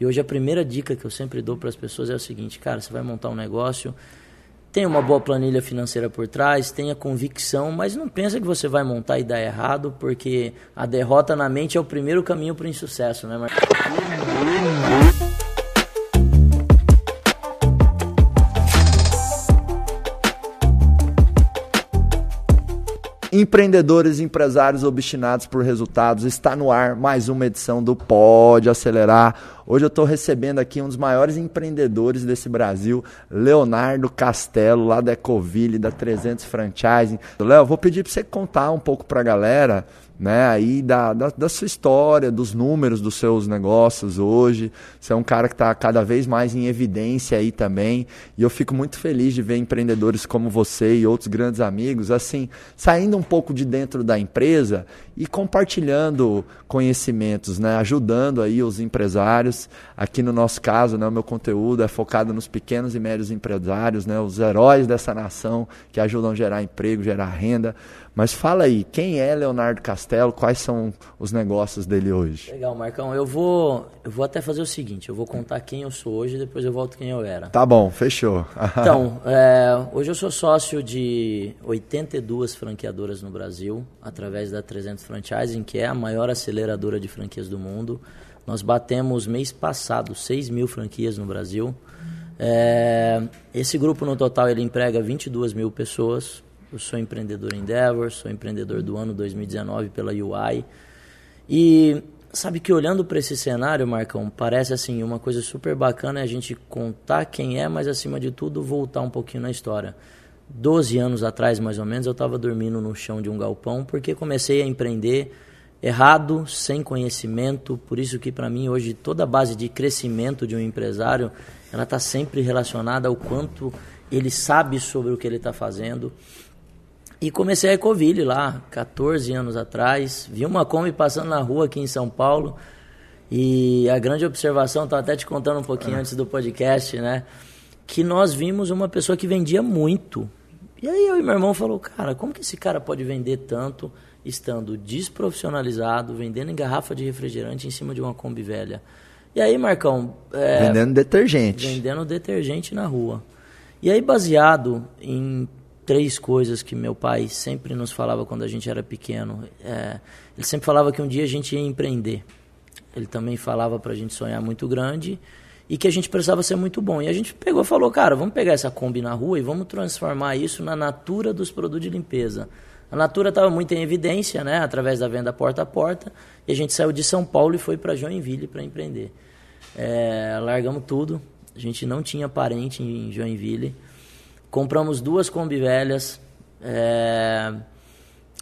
E hoje a primeira dica que eu sempre dou para as pessoas é o seguinte, cara, você vai montar um negócio, tenha uma boa planilha financeira por trás, tenha convicção, mas não pensa que você vai montar e dar errado, porque a derrota na mente é o primeiro caminho para o insucesso, né, Marcos? Empreendedores e empresários obstinados por resultados, está no ar mais uma edição do Pode Acelerar. Hoje eu estou recebendo aqui um dos maiores empreendedores desse Brasil, Leonardo Castelo, lá da Ecoville, da 300 Franchising. Léo, vou pedir para você contar um pouco para a galera né, aí da, da, da, sua história, dos números dos seus negócios hoje. Você é um cara que está cada vez mais em evidência aí também. E eu fico muito feliz de ver empreendedores como você e outros grandes amigos, assim, saindo um pouco de dentro da empresa e compartilhando conhecimentos, né, ajudando aí os empresários. Aqui no nosso caso, né, o meu conteúdo é focado nos pequenos e médios empresários, né, os heróis dessa nação que ajudam a gerar emprego, gerar renda. Mas fala aí, quem é Leonardo Castelo? Quais são os negócios dele hoje? Legal, Marcão. Eu vou, eu vou até fazer o seguinte: eu vou contar quem eu sou hoje e depois eu volto quem eu era. Tá bom, fechou. então, é, hoje eu sou sócio de 82 franqueadoras no Brasil, através da 300 Franchising, que é a maior aceleradora de franquias do mundo. Nós batemos mês passado 6 mil franquias no Brasil. É, esse grupo no total ele emprega 22 mil pessoas eu sou empreendedor Endeavor, sou empreendedor do ano 2019 pela UI. E sabe que olhando para esse cenário, Marcão, parece assim uma coisa super bacana é a gente contar quem é, mas acima de tudo voltar um pouquinho na história. Doze anos atrás, mais ou menos, eu estava dormindo no chão de um galpão porque comecei a empreender errado, sem conhecimento. Por isso que para mim hoje toda a base de crescimento de um empresário ela está sempre relacionada ao quanto ele sabe sobre o que ele está fazendo. E comecei a Ecoville lá, 14 anos atrás. Vi uma Kombi passando na rua aqui em São Paulo. E a grande observação, estava até te contando um pouquinho ah. antes do podcast, né? Que nós vimos uma pessoa que vendia muito. E aí eu e meu irmão falou, cara, como que esse cara pode vender tanto estando desprofissionalizado, vendendo em garrafa de refrigerante em cima de uma Kombi velha? E aí, Marcão... É, vendendo detergente. Vendendo detergente na rua. E aí, baseado em três coisas que meu pai sempre nos falava quando a gente era pequeno. É, ele sempre falava que um dia a gente ia empreender. Ele também falava para a gente sonhar muito grande e que a gente precisava ser muito bom. E a gente pegou e falou, cara, vamos pegar essa Kombi na rua e vamos transformar isso na natura dos produtos de limpeza. A Natura estava muito em evidência, né, através da venda porta a porta, e a gente saiu de São Paulo e foi para Joinville para empreender. É, largamos tudo, a gente não tinha parente em Joinville, Compramos duas Kombi velhas. É...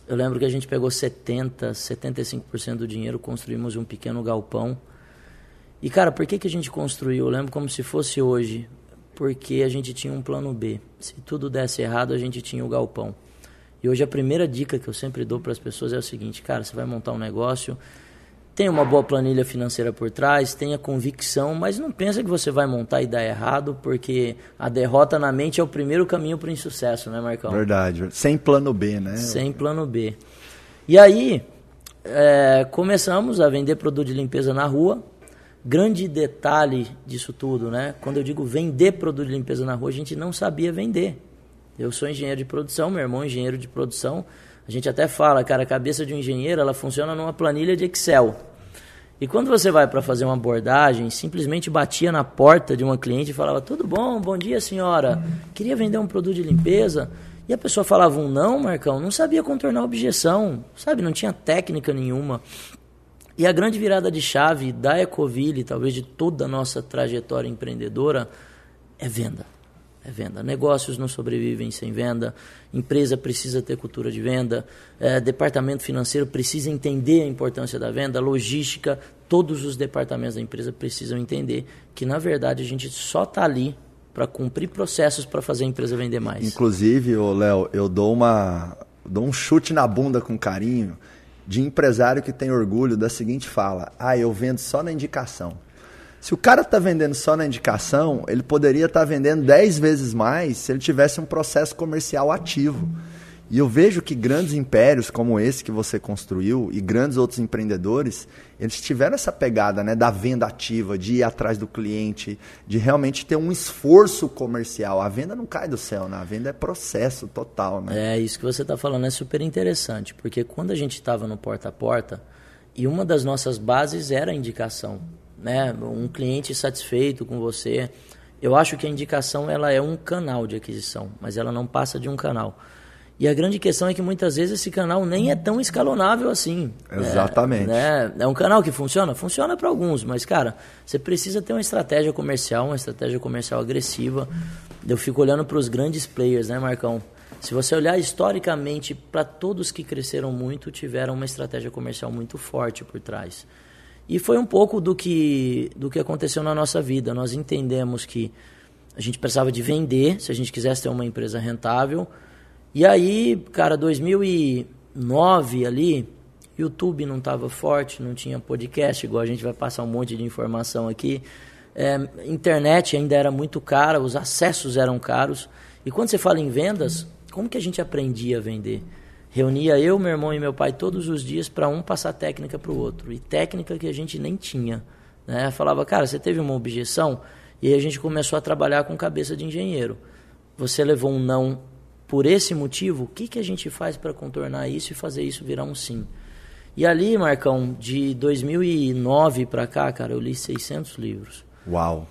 Eu lembro que a gente pegou 70, 75% do dinheiro, construímos um pequeno galpão. E, cara, por que, que a gente construiu? Eu lembro como se fosse hoje. Porque a gente tinha um plano B. Se tudo desse errado, a gente tinha o galpão. E hoje a primeira dica que eu sempre dou para as pessoas é o seguinte, cara, você vai montar um negócio, tenha uma boa planilha financeira por trás, tenha convicção, mas não pensa que você vai montar e dar errado, porque a derrota na mente é o primeiro caminho para o insucesso, né, Marcão? Verdade. Sem plano B, né? Sem plano B. E aí, é, começamos a vender produto de limpeza na rua. Grande detalhe disso tudo, né? Quando eu digo vender produto de limpeza na rua, a gente não sabia vender. Eu sou engenheiro de produção, meu irmão é engenheiro de produção. A gente até fala, cara, a cabeça de um engenheiro ela funciona numa planilha de Excel. E quando você vai para fazer uma abordagem, simplesmente batia na porta de uma cliente e falava: Tudo bom, bom dia, senhora. Queria vender um produto de limpeza. E a pessoa falava um não, Marcão, não sabia contornar a objeção, sabe? Não tinha técnica nenhuma. E a grande virada de chave da Ecoville, talvez de toda a nossa trajetória empreendedora, é venda é venda. Negócios não sobrevivem sem venda, empresa precisa ter cultura de venda, é, departamento financeiro precisa entender a importância da venda, logística, todos os departamentos da empresa precisam entender que, na verdade, a gente só está ali para cumprir processos para fazer a empresa vender mais. Inclusive, Léo, eu dou, uma, dou um chute na bunda com carinho de empresário que tem orgulho da seguinte fala: ah, eu vendo só na indicação. Se o cara está vendendo só na indicação, ele poderia estar tá vendendo 10 vezes mais se ele tivesse um processo comercial ativo. E eu vejo que grandes impérios como esse que você construiu e grandes outros empreendedores, eles tiveram essa pegada né, da venda ativa, de ir atrás do cliente, de realmente ter um esforço comercial. A venda não cai do céu, né? a venda é processo total. Né? É, isso que você está falando é super interessante, porque quando a gente estava no porta a porta, e uma das nossas bases era a indicação. Né? Um cliente satisfeito com você. Eu acho que a indicação ela é um canal de aquisição, mas ela não passa de um canal. E a grande questão é que muitas vezes esse canal nem é tão escalonável assim. Exatamente. É, né? é um canal que funciona? Funciona para alguns, mas, cara, você precisa ter uma estratégia comercial, uma estratégia comercial agressiva. Eu fico olhando para os grandes players, né, Marcão? Se você olhar historicamente, para todos que cresceram muito, tiveram uma estratégia comercial muito forte por trás. E foi um pouco do que, do que aconteceu na nossa vida. Nós entendemos que a gente precisava de vender se a gente quisesse ter uma empresa rentável e aí, cara, 2009 ali, YouTube não estava forte, não tinha podcast, igual a gente vai passar um monte de informação aqui. É, internet ainda era muito cara, os acessos eram caros. E quando você fala em vendas, como que a gente aprendia a vender? Reunia eu, meu irmão e meu pai todos os dias para um passar técnica para o outro. E técnica que a gente nem tinha. Né? Falava, cara, você teve uma objeção? E a gente começou a trabalhar com cabeça de engenheiro. Você levou um não por esse motivo, o que, que a gente faz para contornar isso e fazer isso virar um sim? E ali, Marcão, de 2009 para cá, cara, eu li 600 livros. Uau!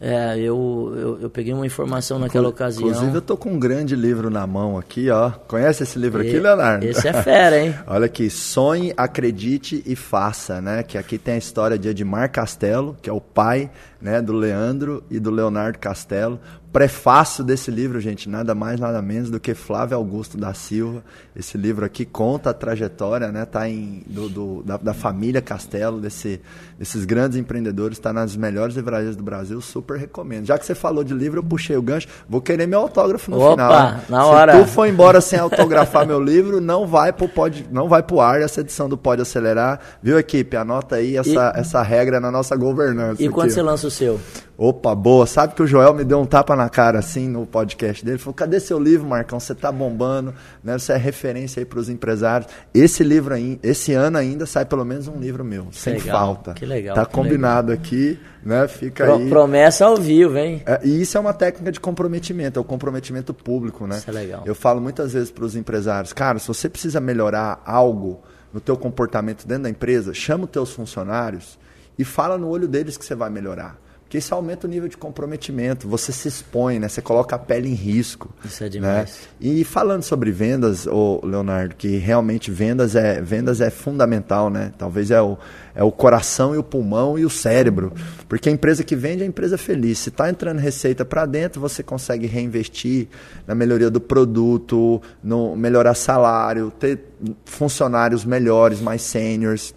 É, eu, eu, eu, peguei uma informação naquela ocasião. Inclusive, eu tô com um grande livro na mão aqui, ó. Conhece esse livro e, aqui, Leonardo? Esse é fera, hein? Olha aqui, Sonhe, Acredite e Faça, né? Que aqui tem a história de Edmar Castelo, que é o pai né, do Leandro e do Leonardo Castelo prefácio desse livro, gente, nada mais, nada menos do que Flávio Augusto da Silva. Esse livro aqui conta a trajetória, né? Tá em, do, do da, da, família Castelo, desse, desses grandes empreendedores, está nas melhores livrarias do Brasil, super recomendo. Já que você falou de livro, eu puxei o gancho, vou querer meu autógrafo no Opa, final. Né? Na hora. Se tu for embora sem autografar meu livro, não vai pro pode, não vai pro ar essa edição do Pode Acelerar. Viu, equipe? Anota aí essa, e, essa regra na nossa governança. E aqui, quando ó. você lança o seu? Opa, boa. Sabe que o Joel me deu um tapa na cara assim no podcast dele? Falou: cadê seu livro, Marcão? Você tá bombando, né? Você é referência aí para os empresários. Esse livro aí, esse ano ainda sai pelo menos um livro meu, que sem legal, falta. Que legal. Tá que combinado legal. aqui, né? Fica Pro, aí. Promessa ao vivo, hein? É, e isso é uma técnica de comprometimento, é o comprometimento público, né? Isso é legal. Eu falo muitas vezes para os empresários, cara, se você precisa melhorar algo no teu comportamento dentro da empresa, chama os teus funcionários e fala no olho deles que você vai melhorar. Porque isso aumenta o nível de comprometimento, você se expõe, né? Você coloca a pele em risco. Isso é demais. Né? E falando sobre vendas, ô Leonardo, que realmente vendas é, vendas é fundamental, né? Talvez é o, é o coração e o pulmão e o cérebro. Porque a empresa que vende é a empresa feliz. Se está entrando receita para dentro, você consegue reinvestir na melhoria do produto, no melhorar salário, ter funcionários melhores, mais seniors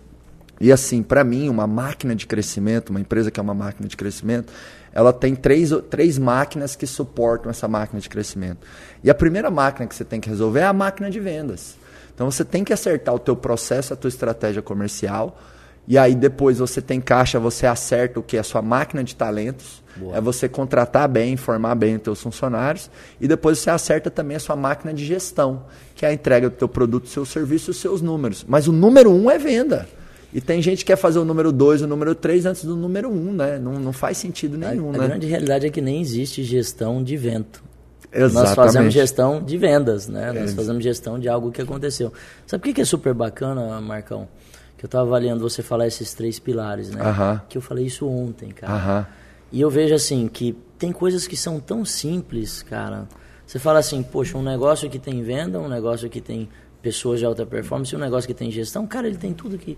e assim, para mim, uma máquina de crescimento, uma empresa que é uma máquina de crescimento, ela tem três, três máquinas que suportam essa máquina de crescimento. E a primeira máquina que você tem que resolver é a máquina de vendas. Então você tem que acertar o teu processo, a tua estratégia comercial, e aí depois você tem caixa, você acerta o que é a sua máquina de talentos, Boa. é você contratar bem, formar bem os teus funcionários, e depois você acerta também a sua máquina de gestão, que é a entrega do teu produto, seu serviço e os seus números. Mas o número um é venda. E tem gente que quer fazer o número 2, o número 3 antes do número 1, um, né? Não, não faz sentido nenhum, a, né? A grande realidade é que nem existe gestão de vento. Exatamente. Nós fazemos gestão de vendas, né? É Nós fazemos gestão de algo que aconteceu. Sabe o que é super bacana, Marcão? Que eu estava avaliando você falar esses três pilares, né? Uh -huh. Que eu falei isso ontem, cara. Uh -huh. E eu vejo assim que tem coisas que são tão simples, cara. Você fala assim, poxa, um negócio que tem venda, um negócio que tem pessoas de alta performance, um negócio que tem gestão, cara, ele tem tudo que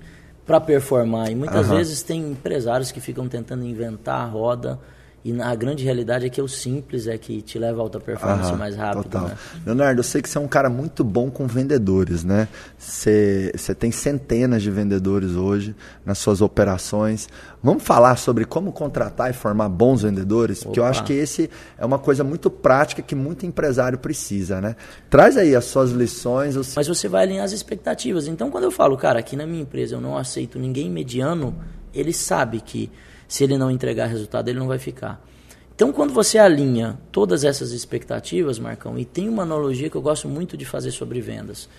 para performar. E muitas uhum. vezes tem empresários que ficam tentando inventar a roda. E a grande realidade é que o simples é que te leva a alta performance mais rápido. Total. Né? Leonardo, eu sei que você é um cara muito bom com vendedores, né? Você, você tem centenas de vendedores hoje nas suas operações. Vamos falar sobre como contratar e formar bons vendedores? Porque Opa. eu acho que esse é uma coisa muito prática que muito empresário precisa, né? Traz aí as suas lições. Os... Mas você vai alinhar as expectativas. Então, quando eu falo, cara, aqui na minha empresa eu não aceito ninguém mediano, ele sabe que se ele não entregar resultado, ele não vai ficar. Então, quando você alinha todas essas expectativas, Marcão, e tem uma analogia que eu gosto muito de fazer sobre vendas.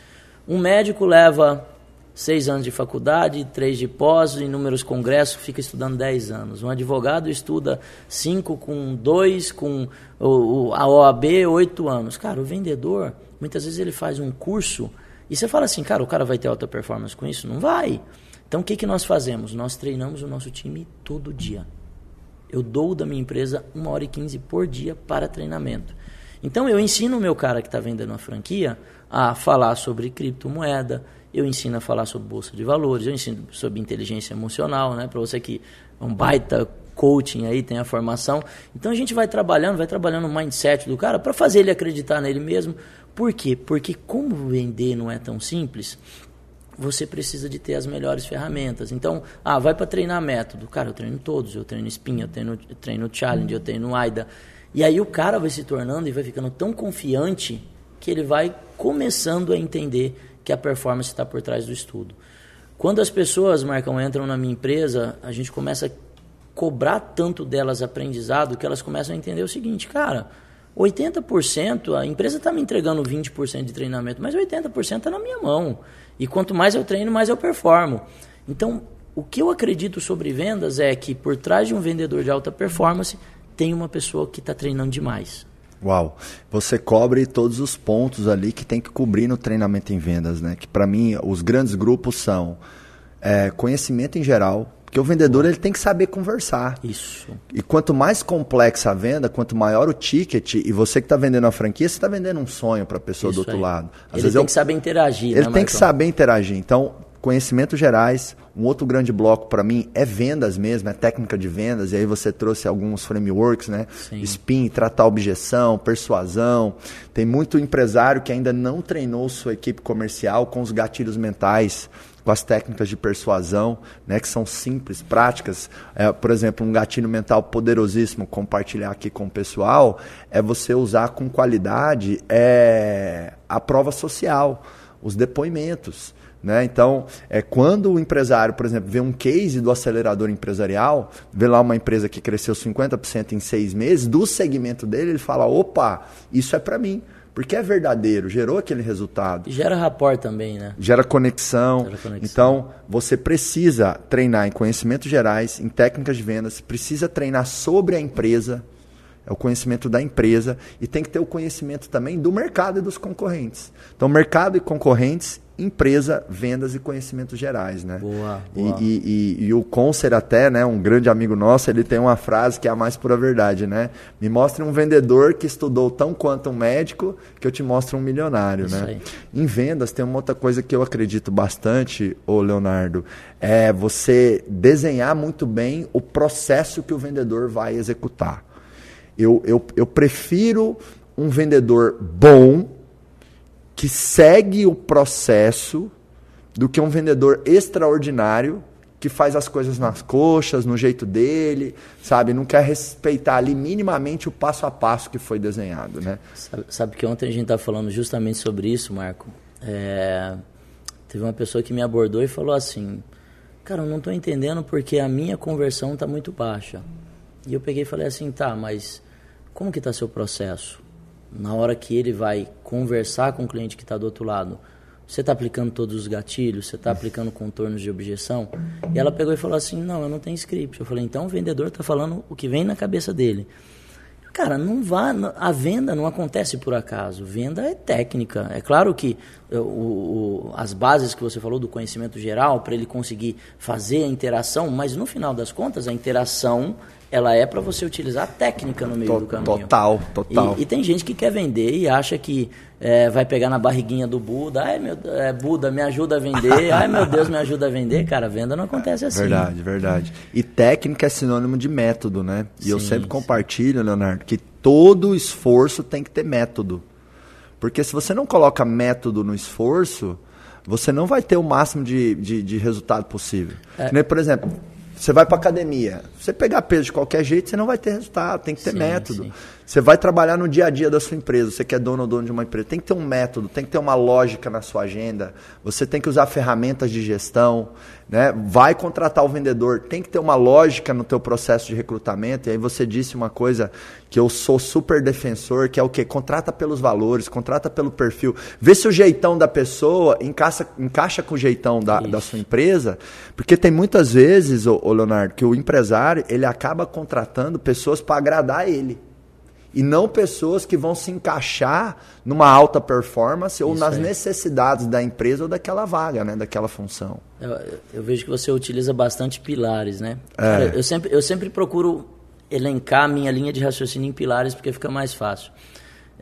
Um médico leva seis anos de faculdade, três de pós, inúmeros congressos, fica estudando dez anos. Um advogado estuda cinco com dois, com a OAB, oito anos. Cara, o vendedor, muitas vezes ele faz um curso e você fala assim, cara, o cara vai ter alta performance com isso? Não vai. Então, o que, que nós fazemos? Nós treinamos o nosso time todo dia. Eu dou da minha empresa uma hora e quinze por dia para treinamento. Então eu ensino o meu cara que está vendendo a franquia a falar sobre criptomoeda, eu ensino a falar sobre bolsa de valores, eu ensino sobre inteligência emocional, né? Para você que é um baita coaching aí, tem a formação. Então a gente vai trabalhando, vai trabalhando o mindset do cara para fazer ele acreditar nele mesmo. Por quê? Porque como vender não é tão simples, você precisa de ter as melhores ferramentas. Então, ah, vai para treinar método. Cara, eu treino todos. Eu treino Spin, eu treino, eu treino Challenge, eu treino AIDA. E aí o cara vai se tornando e vai ficando tão confiante que ele vai começando a entender que a performance está por trás do estudo. Quando as pessoas, Marcão, entram na minha empresa, a gente começa a cobrar tanto delas aprendizado que elas começam a entender o seguinte, cara, 80%, a empresa está me entregando 20% de treinamento, mas 80% está na minha mão. E quanto mais eu treino, mais eu performo. Então, o que eu acredito sobre vendas é que por trás de um vendedor de alta performance tem uma pessoa que está treinando demais. Uau, você cobre todos os pontos ali que tem que cobrir no treinamento em vendas, né? Que para mim os grandes grupos são é, conhecimento em geral, porque o vendedor ele tem que saber conversar. Isso. E quanto mais complexa a venda, quanto maior o ticket, e você que está vendendo a franquia, você está vendendo um sonho para a pessoa Isso do outro aí. lado. Às ele vezes tem eu... que saber interagir. Ele né, tem que saber interagir. Então, conhecimentos gerais. Um outro grande bloco para mim é vendas mesmo, é técnica de vendas. E aí você trouxe alguns frameworks, né? Sim. Spin, tratar objeção, persuasão. Tem muito empresário que ainda não treinou sua equipe comercial com os gatilhos mentais, com as técnicas de persuasão, né? Que são simples, práticas. É, por exemplo, um gatilho mental poderosíssimo, compartilhar aqui com o pessoal, é você usar com qualidade é, a prova social, os depoimentos. Né? Então, é, quando o empresário, por exemplo, vê um case do acelerador empresarial, vê lá uma empresa que cresceu 50% em seis meses, do segmento dele, ele fala: opa, isso é para mim. Porque é verdadeiro, gerou aquele resultado. E gera rapport também, né? Gera conexão. gera conexão. Então, você precisa treinar em conhecimentos gerais, em técnicas de vendas, precisa treinar sobre a empresa, é o conhecimento da empresa, e tem que ter o conhecimento também do mercado e dos concorrentes. Então, mercado e concorrentes empresa, vendas e conhecimentos gerais, né? Boa, boa. E, e, e, e, o Concer até, né, um grande amigo nosso, ele tem uma frase que é a mais pura verdade, né? Me mostre um vendedor que estudou tão quanto um médico que eu te mostro um milionário, Isso né? Aí. Em vendas tem uma outra coisa que eu acredito bastante, ô Leonardo, é você desenhar muito bem o processo que o vendedor vai executar. Eu, eu, eu prefiro um vendedor bom que segue o processo do que um vendedor extraordinário que faz as coisas nas coxas, no jeito dele, sabe? Não quer respeitar ali minimamente o passo a passo que foi desenhado, né? Sabe, sabe que ontem a gente estava tá falando justamente sobre isso, Marco. É, teve uma pessoa que me abordou e falou assim, cara, eu não estou entendendo porque a minha conversão está muito baixa. E eu peguei e falei assim, tá, mas como que está seu processo? Na hora que ele vai conversar com o cliente que está do outro lado, você está aplicando todos os gatilhos, você está aplicando contornos de objeção? E ela pegou e falou assim, não, eu não tenho script. Eu falei, então o vendedor está falando o que vem na cabeça dele. Cara, não vá, a venda não acontece por acaso. Venda é técnica. É claro que o, o, as bases que você falou do conhecimento geral para ele conseguir fazer a interação, mas no final das contas a interação ela é para você utilizar a técnica no meio do caminho. Total, total. E, e, tem gente que quer vender e acha que é, vai pegar na barriguinha do Buda, ai meu é, Buda, me ajuda a vender, ai meu Deus, me ajuda a vender. Cara, venda não acontece assim. Verdade, verdade. E técnica é sinônimo de método, né? E sim, eu sempre sim. compartilho, Leonardo, que todo esforço tem que ter método. Porque se você não coloca método no esforço, você não vai ter o máximo de, de, de resultado possível. É. Por exemplo, você vai para academia. Você pegar peso de qualquer jeito, você não vai ter resultado. Tem que ter sim, método. Sim. Você vai trabalhar no dia a dia da sua empresa. Você que é dono ou dono de uma empresa. Tem que ter um método, tem que ter uma lógica na sua agenda. Você tem que usar ferramentas de gestão. né? Vai contratar o vendedor, tem que ter uma lógica no teu processo de recrutamento. E aí você disse uma coisa que eu sou super defensor, que é o quê? Contrata pelos valores, contrata pelo perfil. Vê se o jeitão da pessoa encaixa, encaixa com o jeitão da, da sua empresa. Porque tem muitas vezes, ô, ô Leonardo, que o empresário ele acaba contratando pessoas para agradar ele e não pessoas que vão se encaixar numa alta performance ou Isso nas aí. necessidades da empresa ou daquela vaga, né, daquela função. Eu, eu vejo que você utiliza bastante pilares, né? É. Eu, sempre, eu sempre procuro elencar a minha linha de raciocínio em pilares porque fica mais fácil.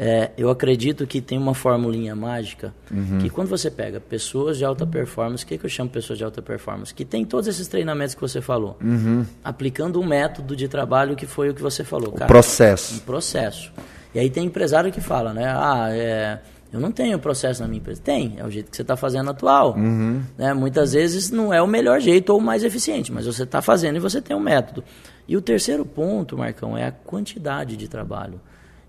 É, eu acredito que tem uma formulinha mágica uhum. que quando você pega pessoas de alta performance, o que, que eu chamo pessoas de alta performance? Que tem todos esses treinamentos que você falou, uhum. aplicando um método de trabalho que foi o que você falou. Cara, processo. Um processo. E aí tem empresário que fala, né? Ah, é, eu não tenho processo na minha empresa. Tem, é o jeito que você está fazendo atual. Uhum. Né? Muitas vezes não é o melhor jeito ou o mais eficiente, mas você está fazendo e você tem um método. E o terceiro ponto, Marcão, é a quantidade de trabalho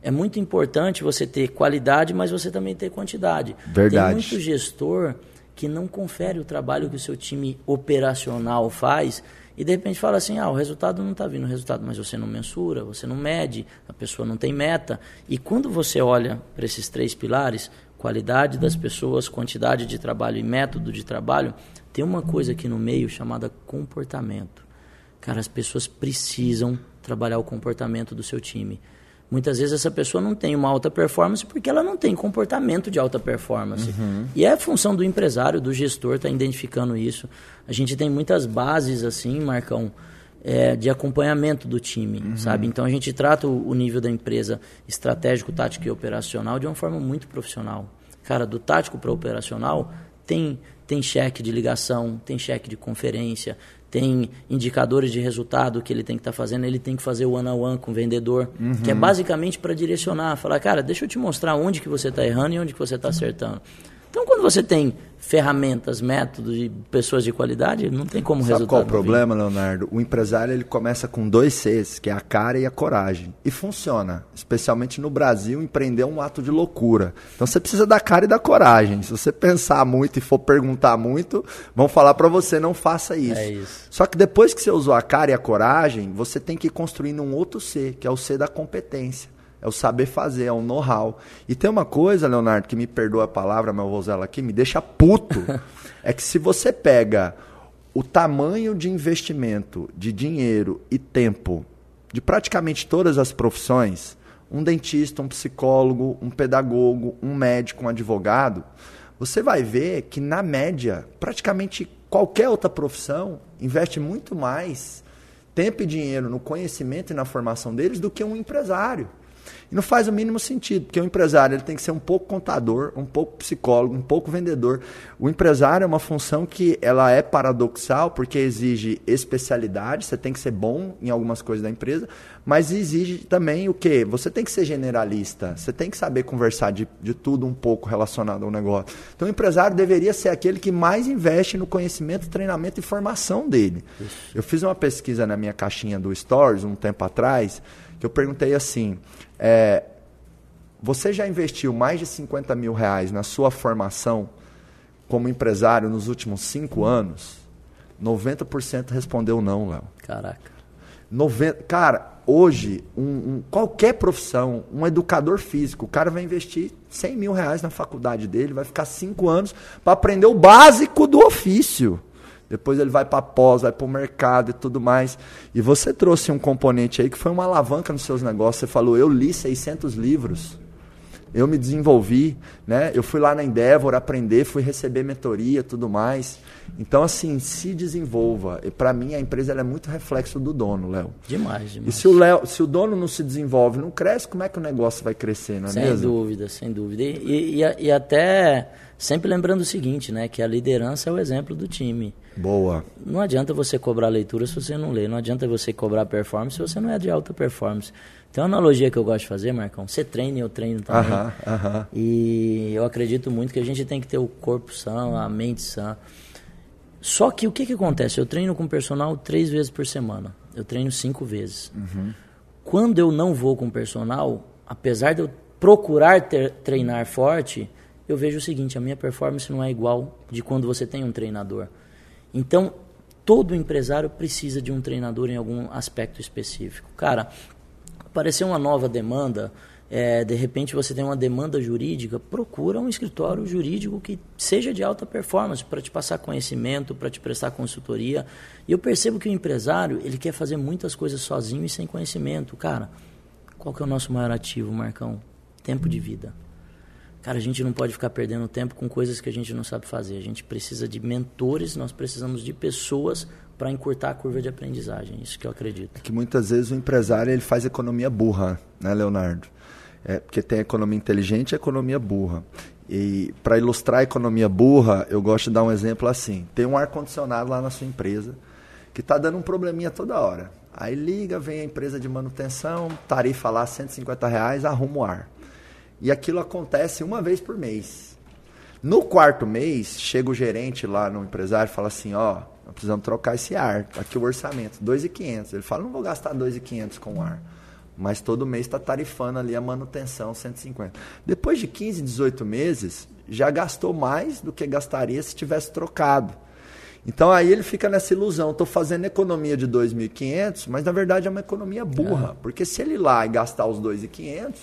é muito importante você ter qualidade, mas você também ter quantidade. Verdade. Tem muito gestor que não confere o trabalho que o seu time operacional faz e de repente fala assim: ah, o resultado não está vindo, o resultado, mas você não mensura, você não mede, a pessoa não tem meta. E quando você olha para esses três pilares, qualidade das pessoas, quantidade de trabalho e método de trabalho, tem uma coisa aqui no meio chamada comportamento. Cara, as pessoas precisam trabalhar o comportamento do seu time. Muitas vezes essa pessoa não tem uma alta performance porque ela não tem comportamento de alta performance. Uhum. E é função do empresário, do gestor, estar tá identificando isso. A gente tem muitas bases assim, Marcão, é, de acompanhamento do time, uhum. sabe? Então a gente trata o, o nível da empresa estratégico, tático e operacional de uma forma muito profissional. Cara, do tático para operacional tem tem cheque de ligação, tem cheque de conferência, tem indicadores de resultado que ele tem que estar tá fazendo, ele tem que fazer o one-on-one com o vendedor, uhum. que é basicamente para direcionar, falar, cara, deixa eu te mostrar onde que você está errando e onde que você está acertando. Então, quando você tem ferramentas, métodos e pessoas de qualidade, não tem como Sabe resultado. qual o problema, Leonardo? O empresário ele começa com dois Cs, que é a cara e a coragem. E funciona. Especialmente no Brasil, empreender é um ato de loucura. Então você precisa da cara e da coragem. Se você pensar muito e for perguntar muito, vão falar para você não faça isso. É isso. Só que depois que você usou a cara e a coragem, você tem que ir construindo um outro C, que é o C da competência. É o saber fazer, é o know-how. E tem uma coisa, Leonardo, que me perdoa a palavra, mas eu vou usar ela aqui, me deixa puto. é que se você pega o tamanho de investimento de dinheiro e tempo de praticamente todas as profissões, um dentista, um psicólogo, um pedagogo, um médico, um advogado, você vai ver que, na média, praticamente qualquer outra profissão investe muito mais tempo e dinheiro no conhecimento e na formação deles do que um empresário. E não faz o mínimo sentido, porque o empresário ele tem que ser um pouco contador, um pouco psicólogo, um pouco vendedor. O empresário é uma função que ela é paradoxal, porque exige especialidade, você tem que ser bom em algumas coisas da empresa, mas exige também o quê? Você tem que ser generalista, você tem que saber conversar de, de tudo um pouco relacionado ao negócio. Então o empresário deveria ser aquele que mais investe no conhecimento, treinamento e formação dele. Isso. Eu fiz uma pesquisa na minha caixinha do Stories um tempo atrás, que eu perguntei assim: é, você já investiu mais de 50 mil reais na sua formação como empresário nos últimos cinco anos? 90% respondeu não, Léo. Caraca. 90, cara, hoje, um, um, qualquer profissão, um educador físico, o cara vai investir 100 mil reais na faculdade dele, vai ficar cinco anos para aprender o básico do ofício. Depois ele vai para pós, vai para o mercado e tudo mais. E você trouxe um componente aí que foi uma alavanca nos seus negócios. Você falou, eu li 600 livros. Eu me desenvolvi, né? Eu fui lá na Endeavor aprender, fui receber mentoria, tudo mais. Então assim, se desenvolva. E para mim a empresa é muito reflexo do dono, Léo. Demais, demais. E se o Léo, se o dono não se desenvolve, não cresce, como é que o negócio vai crescer, não é sem mesmo? Sem dúvida, sem dúvida. E, e, e até sempre lembrando o seguinte, né? Que a liderança é o exemplo do time. Boa. Não adianta você cobrar leitura se você não lê. Não adianta você cobrar performance se você não é de alta performance. Tem uma analogia que eu gosto de fazer, Marcão. Você treina e eu treino também. Aham, aham. E eu acredito muito que a gente tem que ter o corpo são, a mente sã. Só que o que, que acontece? Eu treino com personal três vezes por semana. Eu treino cinco vezes. Uhum. Quando eu não vou com personal, apesar de eu procurar ter, treinar forte, eu vejo o seguinte: a minha performance não é igual de quando você tem um treinador. Então, todo empresário precisa de um treinador em algum aspecto específico. Cara, apareceu uma nova demanda, é, de repente você tem uma demanda jurídica, procura um escritório jurídico que seja de alta performance para te passar conhecimento, para te prestar consultoria. E eu percebo que o empresário ele quer fazer muitas coisas sozinho e sem conhecimento. Cara, qual que é o nosso maior ativo, Marcão? Tempo de vida. Cara, a gente não pode ficar perdendo tempo com coisas que a gente não sabe fazer. A gente precisa de mentores, nós precisamos de pessoas para encurtar a curva de aprendizagem. Isso que eu acredito. É que muitas vezes o empresário ele faz economia burra, né, Leonardo? É, porque tem economia inteligente e economia burra. E para ilustrar a economia burra, eu gosto de dar um exemplo assim: tem um ar-condicionado lá na sua empresa que está dando um probleminha toda hora. Aí liga, vem a empresa de manutenção, tarifa lá 150 reais, arruma o ar. E aquilo acontece uma vez por mês. No quarto mês, chega o gerente lá no empresário e fala assim, ó, nós precisamos trocar esse ar. Aqui o orçamento, 2.500. Ele fala, não vou gastar 2.500 com o ar. Mas todo mês está tarifando ali a manutenção, 150. Depois de 15, 18 meses, já gastou mais do que gastaria se tivesse trocado. Então aí ele fica nessa ilusão, estou fazendo economia de 2.500, mas na verdade é uma economia burra, é. porque se ele ir lá e gastar os 2.500,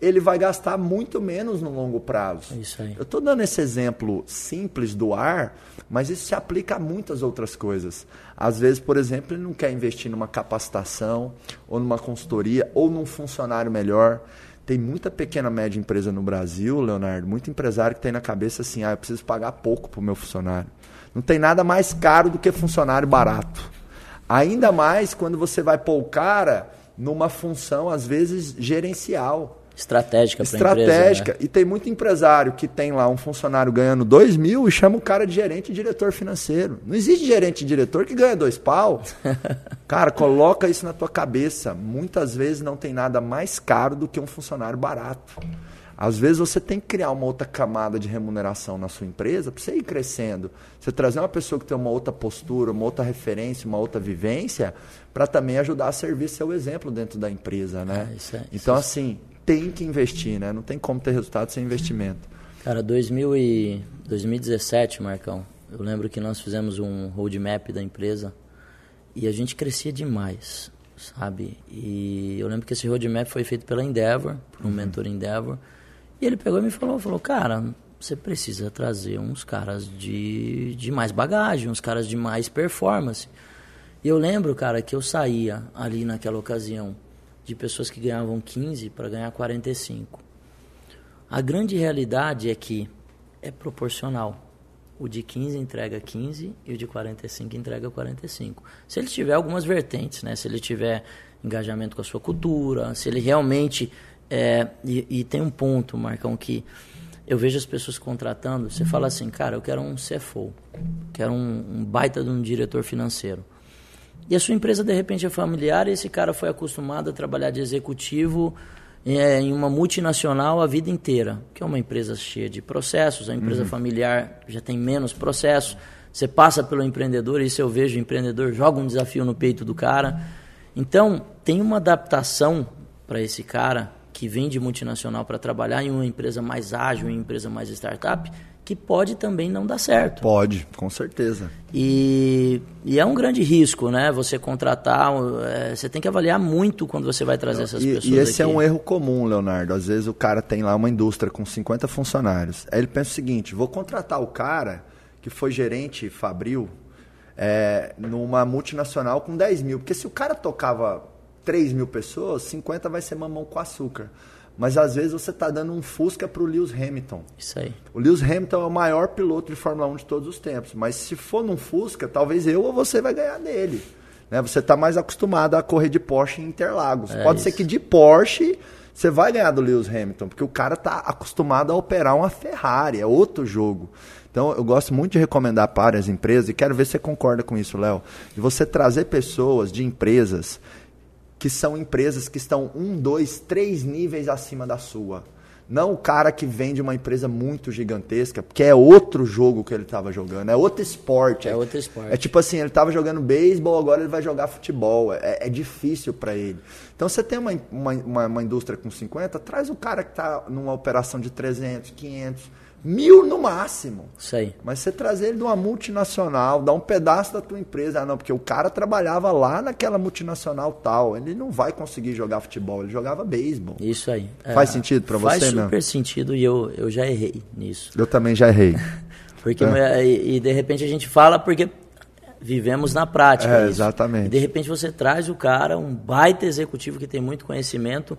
ele vai gastar muito menos no longo prazo. Isso aí. Eu estou dando esse exemplo simples do ar, mas isso se aplica a muitas outras coisas. Às vezes, por exemplo, ele não quer investir numa capacitação, ou numa consultoria, ou num funcionário melhor. Tem muita pequena média empresa no Brasil, Leonardo, muito empresário que tem na cabeça assim, ah, eu preciso pagar pouco para o meu funcionário. Não tem nada mais caro do que funcionário barato. Ainda mais quando você vai pôr o cara numa função, às vezes, gerencial. Estratégica para Estratégica. Né? E tem muito empresário que tem lá um funcionário ganhando 2 mil e chama o cara de gerente e diretor financeiro. Não existe gerente e diretor que ganha dois pau. cara, coloca isso na tua cabeça. Muitas vezes não tem nada mais caro do que um funcionário barato. Às vezes você tem que criar uma outra camada de remuneração na sua empresa para você ir crescendo. Você trazer uma pessoa que tem uma outra postura, uma outra referência, uma outra vivência, para também ajudar a servir seu exemplo dentro da empresa, né? É, isso é, então, isso. assim, tem que investir, né? Não tem como ter resultado sem investimento. Cara, 2000 e 2017, Marcão, eu lembro que nós fizemos um roadmap da empresa e a gente crescia demais, sabe? E eu lembro que esse roadmap foi feito pela Endeavor, por um uhum. mentor Endeavor, e ele pegou e me falou, falou, cara, você precisa trazer uns caras de, de mais bagagem, uns caras de mais performance. E eu lembro, cara, que eu saía ali naquela ocasião de pessoas que ganhavam 15 para ganhar 45. A grande realidade é que é proporcional. O de 15 entrega 15 e o de 45 entrega 45. Se ele tiver algumas vertentes, né? Se ele tiver engajamento com a sua cultura, se ele realmente é, e, e, tem um ponto, Marcão, que eu vejo as pessoas contratando. Você fala assim, cara, eu quero um CFO, quero um, um baita de um diretor financeiro. E a sua empresa, de repente, é familiar e esse cara foi acostumado a trabalhar de executivo é, em uma multinacional a vida inteira, que é uma empresa cheia de processos, a empresa uhum. familiar já tem menos processos. Você passa pelo empreendedor, e isso eu vejo, o empreendedor joga um desafio no peito do cara. Então, tem uma adaptação para esse cara que vem de multinacional para trabalhar em uma empresa mais ágil, em uma empresa mais startup, que pode também não dar certo. Pode, com certeza. E, e é um grande risco, né? Você contratar, é, você tem que avaliar muito quando você vai trazer essas e, pessoas. E esse aqui. é um erro comum, Leonardo. Às vezes o cara tem lá uma indústria com 50 funcionários. Aí ele pensa o seguinte: vou contratar o cara que foi gerente fabril é, numa multinacional com 10 mil. Porque se o cara tocava 3 mil pessoas, 50 vai ser mamão com açúcar. Mas às vezes você está dando um Fusca para o Lewis Hamilton. Isso aí. O Lewis Hamilton é o maior piloto de Fórmula 1 de todos os tempos. Mas se for num Fusca, talvez eu ou você vai ganhar dele. Né? Você está mais acostumado a correr de Porsche em Interlagos. É Pode isso. ser que de Porsche você vai ganhar do Lewis Hamilton, porque o cara está acostumado a operar uma Ferrari, é outro jogo. Então, eu gosto muito de recomendar para as empresas, e quero ver se você concorda com isso, Léo, de você trazer pessoas de empresas que são empresas que estão um, dois, três níveis acima da sua. Não o cara que vem de uma empresa muito gigantesca, porque é outro jogo que ele estava jogando, é outro esporte. É outro esporte. É tipo assim, ele estava jogando beisebol, agora ele vai jogar futebol. É, é difícil para ele. Então você tem uma, uma, uma, uma, indústria com 50, traz o cara que está numa operação de 300, 500, Mil no máximo. Isso aí. Mas você trazer ele de uma multinacional, dar um pedaço da tua empresa, ah, não, porque o cara trabalhava lá naquela multinacional tal, ele não vai conseguir jogar futebol, ele jogava beisebol. Isso aí. Faz é, sentido para você, Faz super sentido e eu, eu já errei nisso. Eu também já errei. porque é. e, e, de repente a gente fala porque vivemos na prática. É, exatamente. E de repente você traz o cara, um baita executivo que tem muito conhecimento,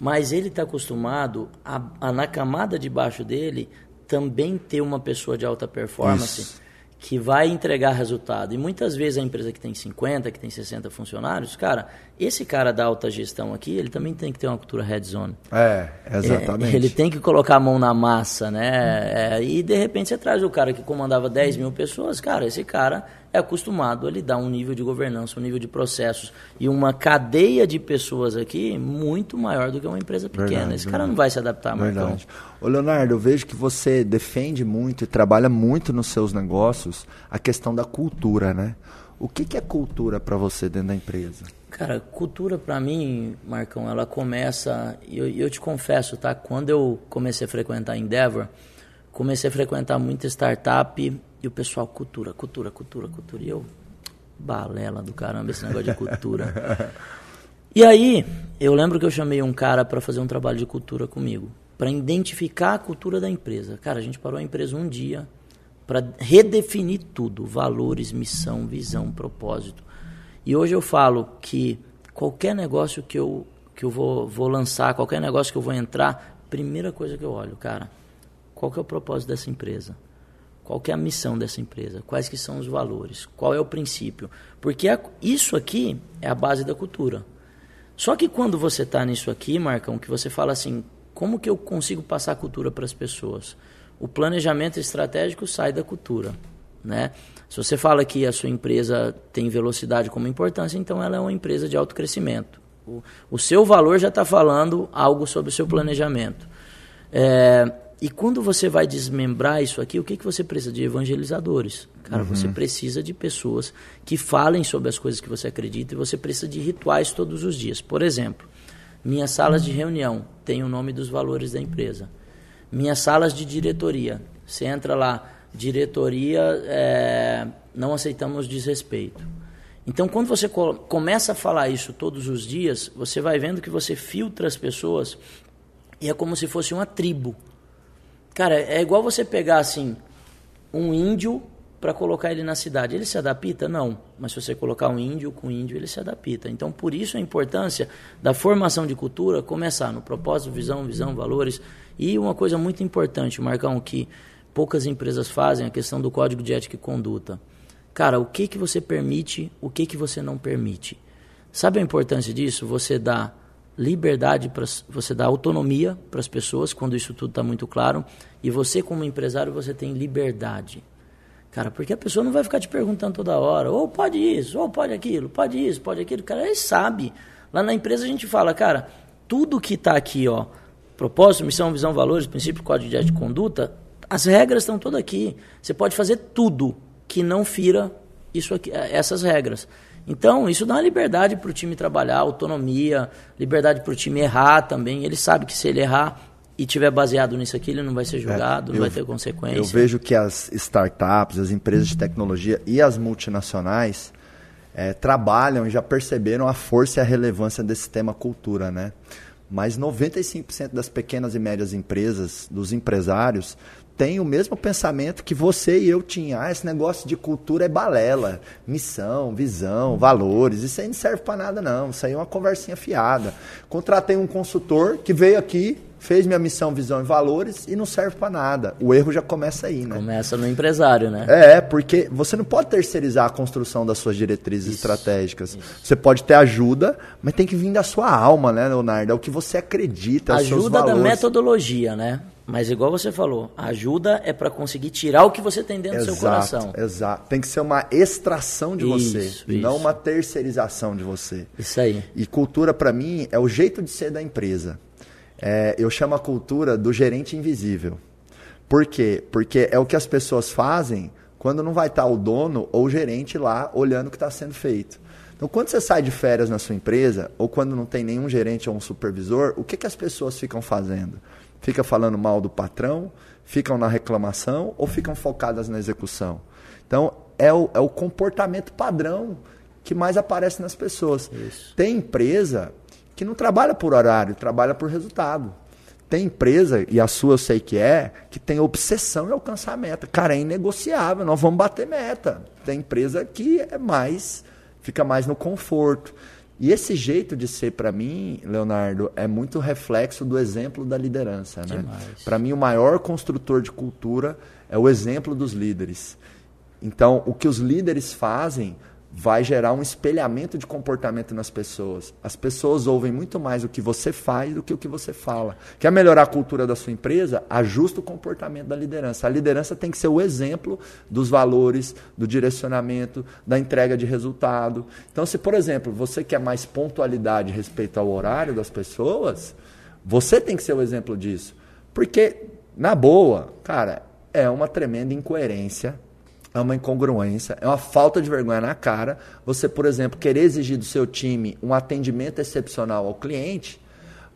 mas ele está acostumado a, a, na camada de baixo dele também ter uma pessoa de alta performance Isso. que vai entregar resultado. E muitas vezes a empresa que tem 50, que tem 60 funcionários, cara, esse cara da alta gestão aqui, ele também tem que ter uma cultura head zone. É, exatamente. É, ele tem que colocar a mão na massa, né? É, e de repente você traz o cara que comandava 10 mil pessoas, cara, esse cara é acostumado a lidar um nível de governança, um nível de processos e uma cadeia de pessoas aqui muito maior do que uma empresa pequena. Verdade, Esse cara não vai se adaptar, Marcão. Verdade. Ô Leonardo, eu vejo que você defende muito e trabalha muito nos seus negócios a questão da cultura, né? O que, que é cultura para você dentro da empresa? Cara, cultura para mim, Marcão, ela começa. E eu, eu te confesso, tá? Quando eu comecei a frequentar Endeavor, comecei a frequentar muita startup e o pessoal, cultura, cultura, cultura, cultura. E eu, balela do caramba esse negócio de cultura. e aí, eu lembro que eu chamei um cara para fazer um trabalho de cultura comigo, para identificar a cultura da empresa. Cara, a gente parou a empresa um dia para redefinir tudo: valores, missão, visão, propósito. E hoje eu falo que qualquer negócio que eu, que eu vou, vou lançar, qualquer negócio que eu vou entrar, primeira coisa que eu olho, cara, qual que é o propósito dessa empresa? Qual que é a missão dessa empresa? Quais que são os valores? Qual é o princípio? Porque a, isso aqui é a base da cultura. Só que quando você está nisso aqui, Marcão, que você fala assim, como que eu consigo passar a cultura para as pessoas? O planejamento estratégico sai da cultura, né? Se você fala que a sua empresa tem velocidade como importância, então ela é uma empresa de alto crescimento. O, o seu valor já está falando algo sobre o seu planejamento. É, e quando você vai desmembrar isso aqui, o que, que você precisa? De evangelizadores. Cara, uhum. você precisa de pessoas que falem sobre as coisas que você acredita e você precisa de rituais todos os dias. Por exemplo, minhas salas de reunião têm o nome dos valores da empresa. Minhas salas de diretoria, você entra lá, diretoria, é, não aceitamos desrespeito. Então, quando você começa a falar isso todos os dias, você vai vendo que você filtra as pessoas e é como se fosse uma tribo. Cara, é igual você pegar assim um índio para colocar ele na cidade. Ele se adapta? Não. Mas se você colocar um índio com índio, ele se adapta. Então, por isso a importância da formação de cultura começar no propósito, visão, visão, valores. E uma coisa muito importante, Marcão, que poucas empresas fazem, a questão do código de ética e conduta. Cara, o que, que você permite, o que, que você não permite. Sabe a importância disso? Você dá liberdade, para você dá autonomia para as pessoas, quando isso tudo está muito claro, e você, como empresário, você tem liberdade. Cara, porque a pessoa não vai ficar te perguntando toda hora, ou pode isso, ou pode aquilo, pode isso, pode aquilo. Cara, ele sabe. Lá na empresa a gente fala, cara, tudo que está aqui, ó, propósito, missão, visão, valores, princípio, código de ética e conduta, as regras estão todas aqui. Você pode fazer tudo que não fira isso aqui, essas regras. Então, isso dá uma liberdade para o time trabalhar, autonomia, liberdade para o time errar também. Ele sabe que se ele errar e tiver baseado nisso aqui, ele não vai ser é, julgado, é, não vai ter consequência. Eu vejo que as startups, as empresas de tecnologia e as multinacionais é, trabalham e já perceberam a força e a relevância desse tema cultura, né? Mas 95% das pequenas e médias empresas, dos empresários, tem o mesmo pensamento que você e eu tinha. Ah, esse negócio de cultura é balela. Missão, visão, valores. Isso aí não serve para nada, não. Isso aí é uma conversinha fiada. Contratei um consultor que veio aqui, fez minha missão, visão e valores e não serve para nada. O erro já começa aí, né? Começa no empresário, né? É, porque você não pode terceirizar a construção das suas diretrizes isso, estratégicas. Isso. Você pode ter ajuda, mas tem que vir da sua alma, né, Leonardo? É o que você acredita, Ajuda da metodologia, né? Mas igual você falou, ajuda é para conseguir tirar o que você tem dentro exato, do seu coração. Exato. Tem que ser uma extração de isso, você, isso. não uma terceirização de você. Isso aí. E cultura para mim é o jeito de ser da empresa. É, eu chamo a cultura do gerente invisível. Por quê? Porque é o que as pessoas fazem quando não vai estar o dono ou o gerente lá olhando o que está sendo feito. Então, quando você sai de férias na sua empresa, ou quando não tem nenhum gerente ou um supervisor, o que, que as pessoas ficam fazendo? Fica falando mal do patrão, ficam na reclamação ou ficam focadas na execução? Então, é o, é o comportamento padrão que mais aparece nas pessoas. Isso. Tem empresa que não trabalha por horário, trabalha por resultado. Tem empresa, e a sua eu sei que é, que tem obsessão em alcançar a meta. Cara, é inegociável, nós vamos bater meta. Tem empresa que é mais, fica mais no conforto. E esse jeito de ser, para mim, Leonardo, é muito reflexo do exemplo da liderança. Né? Para mim, o maior construtor de cultura é o exemplo dos líderes. Então, o que os líderes fazem vai gerar um espelhamento de comportamento nas pessoas. As pessoas ouvem muito mais o que você faz do que o que você fala. Quer melhorar a cultura da sua empresa? Ajusta o comportamento da liderança. A liderança tem que ser o exemplo dos valores, do direcionamento, da entrega de resultado. Então, se, por exemplo, você quer mais pontualidade respeito ao horário das pessoas, você tem que ser o exemplo disso. Porque, na boa, cara, é uma tremenda incoerência é uma incongruência, é uma falta de vergonha na cara. Você, por exemplo, querer exigir do seu time um atendimento excepcional ao cliente,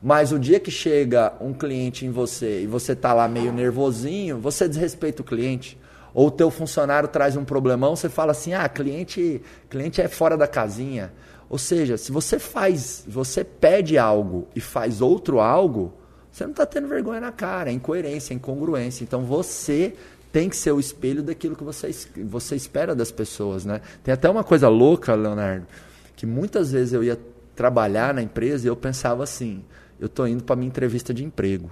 mas o dia que chega um cliente em você e você está lá meio nervosinho, você desrespeita o cliente. Ou o teu funcionário traz um problemão, você fala assim: "Ah, cliente, cliente é fora da casinha". Ou seja, se você faz, você pede algo e faz outro algo, você não está tendo vergonha na cara, é incoerência, é incongruência. Então você tem que ser o espelho daquilo que você, você espera das pessoas, né? Tem até uma coisa louca, Leonardo, que muitas vezes eu ia trabalhar na empresa e eu pensava assim, eu estou indo para minha entrevista de emprego.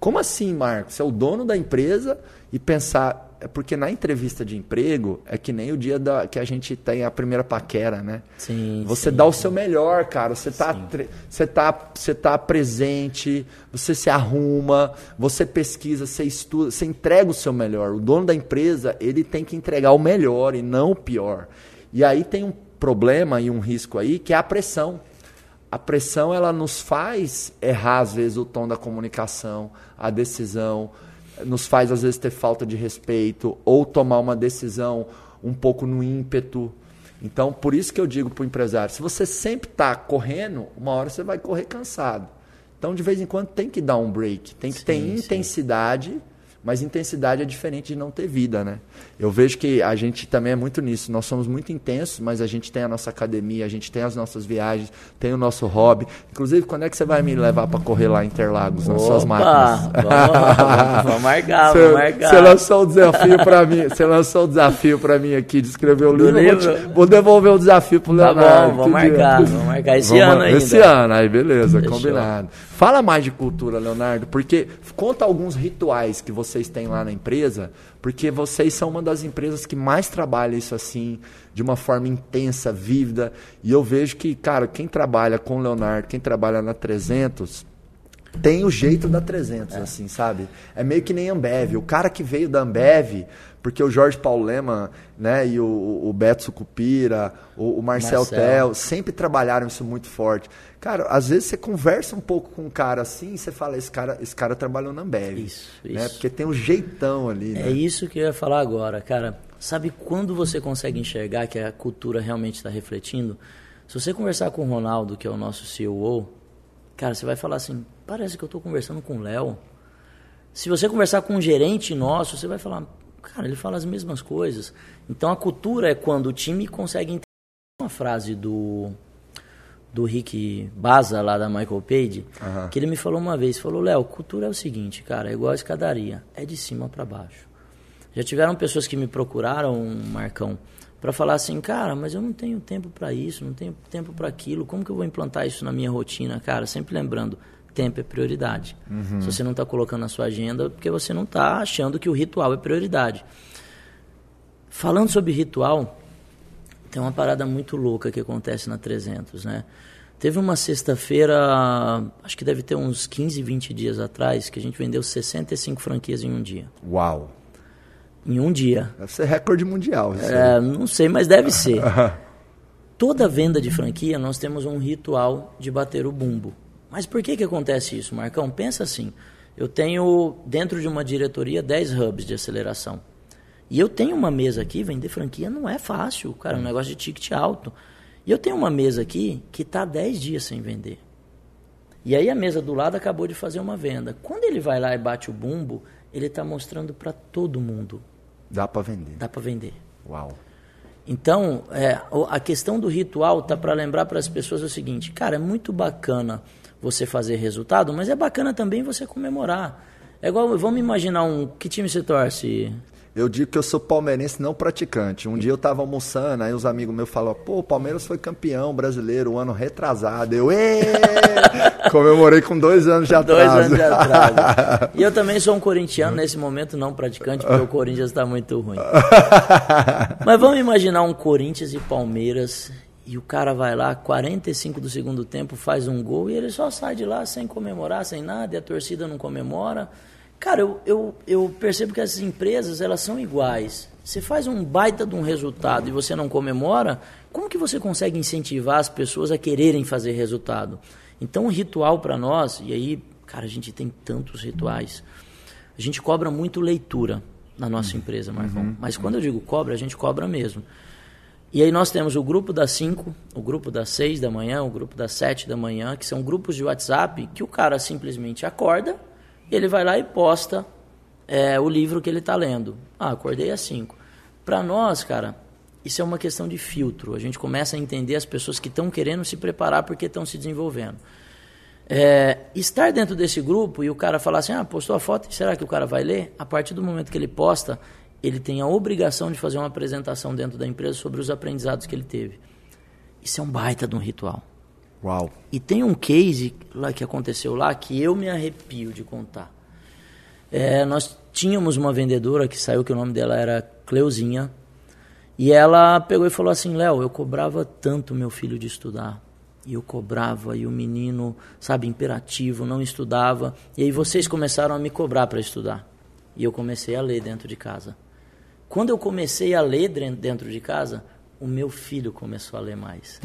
Como assim, Marcos? Você é o dono da empresa e pensar. É porque na entrevista de emprego é que nem o dia da, que a gente tem a primeira paquera, né? Sim. Você sim, dá sim. o seu melhor, cara. Você está você tá, você tá presente, você se arruma, você pesquisa, você estuda, você entrega o seu melhor. O dono da empresa, ele tem que entregar o melhor e não o pior. E aí tem um problema e um risco aí que é a pressão a pressão ela nos faz errar às vezes o tom da comunicação, a decisão, nos faz às vezes ter falta de respeito ou tomar uma decisão um pouco no ímpeto. Então, por isso que eu digo para o empresário, se você sempre está correndo, uma hora você vai correr cansado. Então, de vez em quando tem que dar um break, tem que sim, ter intensidade sim mas intensidade é diferente de não ter vida, né? Eu vejo que a gente também é muito nisso. Nós somos muito intensos, mas a gente tem a nossa academia, a gente tem as nossas viagens, tem o nosso hobby. Inclusive, quando é que você vai me levar para correr lá em Interlagos, nas Opa, suas máquinas? Vamos, vamos marcar, vamos marcar. Você lançou o desafio para mim, você lançou o desafio para mim aqui de escrever o livro. livro. Vou, devolver o desafio pro Leonardo. Tá bom, vamos marcar, vamos marcar esse vamos, ano ainda. Esse ano, aí beleza, Fechou. combinado. Fala mais de cultura, Leonardo, porque conta alguns rituais que vocês têm lá na empresa, porque vocês são uma das empresas que mais trabalha isso assim, de uma forma intensa, vívida. E eu vejo que, cara, quem trabalha com o Leonardo, quem trabalha na 300, tem o jeito da 300, é. assim, sabe? É meio que nem Ambev. O cara que veio da Ambev, porque o Jorge Paulo Lema, né, e o, o Beto Sucupira, o, o Marcel, Marcel Tel, sempre trabalharam isso muito forte. Cara, às vezes você conversa um pouco com um cara assim e você fala, esse cara, esse cara trabalhou na Ambev. Isso, né? isso. Porque tem um jeitão ali, É né? isso que eu ia falar agora, cara. Sabe quando você consegue enxergar que a cultura realmente está refletindo? Se você conversar com o Ronaldo, que é o nosso CEO, cara, você vai falar assim, parece que eu estou conversando com o Léo. Se você conversar com um gerente nosso, você vai falar, cara, ele fala as mesmas coisas. Então a cultura é quando o time consegue entender uma frase do do Rick Baza, lá da Michael Page, uhum. que ele me falou uma vez, falou, Léo, cultura é o seguinte, cara, é igual a escadaria, é de cima para baixo. Já tiveram pessoas que me procuraram, Marcão, para falar assim, cara, mas eu não tenho tempo para isso, não tenho tempo para aquilo, como que eu vou implantar isso na minha rotina? Cara, sempre lembrando, tempo é prioridade. Uhum. Se você não está colocando na sua agenda, é porque você não está achando que o ritual é prioridade. Falando sobre ritual, tem uma parada muito louca que acontece na 300, né? Teve uma sexta-feira, acho que deve ter uns 15, 20 dias atrás, que a gente vendeu 65 franquias em um dia. Uau! Em um dia. Deve ser recorde mundial. É, não sei, mas deve ser. Toda venda de franquia, nós temos um ritual de bater o bumbo. Mas por que, que acontece isso, Marcão? Pensa assim, eu tenho dentro de uma diretoria 10 hubs de aceleração. E eu tenho uma mesa aqui, vender franquia não é fácil, cara, é um negócio de ticket alto. E eu tenho uma mesa aqui que está 10 dias sem vender. E aí a mesa do lado acabou de fazer uma venda. Quando ele vai lá e bate o bumbo, ele está mostrando para todo mundo. Dá para vender. Dá para vender. Uau. Então, é, a questão do ritual tá para lembrar para as pessoas o seguinte, cara, é muito bacana você fazer resultado, mas é bacana também você comemorar. É igual, vamos imaginar um. Que time você torce? Eu digo que eu sou palmeirense não praticante. Um dia eu tava almoçando, aí os amigos meus falaram, pô, o Palmeiras foi campeão brasileiro, um ano retrasado. Eu, Comemorei com dois anos de atraso. Dois anos de atraso. e eu também sou um corintiano, nesse momento não praticante, porque o Corinthians está muito ruim. Mas vamos imaginar um Corinthians e Palmeiras, e o cara vai lá, 45 do segundo tempo, faz um gol, e ele só sai de lá sem comemorar, sem nada, e a torcida não comemora. Cara, eu, eu, eu percebo que essas empresas, elas são iguais. Você faz um baita de um resultado e você não comemora, como que você consegue incentivar as pessoas a quererem fazer resultado? Então, o ritual para nós, e aí, cara, a gente tem tantos rituais. A gente cobra muito leitura na nossa empresa, Marcão. Uhum, Mas quando eu digo cobra, a gente cobra mesmo. E aí nós temos o grupo das 5, o grupo das 6 da manhã, o grupo das 7 da manhã, que são grupos de WhatsApp que o cara simplesmente acorda ele vai lá e posta é, o livro que ele está lendo. Ah, acordei às 5. Para nós, cara, isso é uma questão de filtro. A gente começa a entender as pessoas que estão querendo se preparar porque estão se desenvolvendo. É, estar dentro desse grupo e o cara falar assim, ah, postou a foto, será que o cara vai ler? A partir do momento que ele posta, ele tem a obrigação de fazer uma apresentação dentro da empresa sobre os aprendizados que ele teve. Isso é um baita de um ritual. Uau. E tem um case lá que aconteceu lá que eu me arrepio de contar. É, nós tínhamos uma vendedora que saiu, que o nome dela era Cleuzinha, e ela pegou e falou assim: Léo, eu cobrava tanto meu filho de estudar. E eu cobrava, e o menino, sabe, imperativo, não estudava. E aí vocês começaram a me cobrar para estudar. E eu comecei a ler dentro de casa. Quando eu comecei a ler dentro de casa, o meu filho começou a ler mais.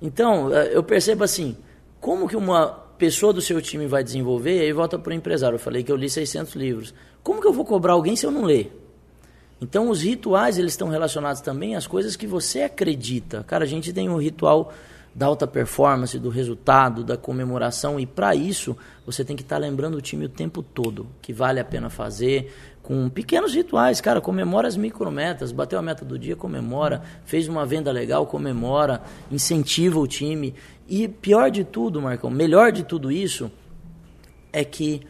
Então, eh, eu percebo assim, como que uma pessoa do seu time vai desenvolver, aí volta para o empresário. Eu falei que eu li 600 livros. Como que eu vou cobrar alguém se eu não ler? Então, os rituais, eles estão relacionados também às coisas que você acredita. Cara, a gente tem um ritual da alta performance, do resultado, da comemoração, e para isso, você tem que estar tá lembrando o time o tempo todo, que vale a pena fazer, com pequenos rituais, cara, comemora as micrometas, bateu a meta do dia, comemora, fez uma venda legal, comemora, incentiva o time. E pior de tudo, Marcão, melhor de tudo isso é que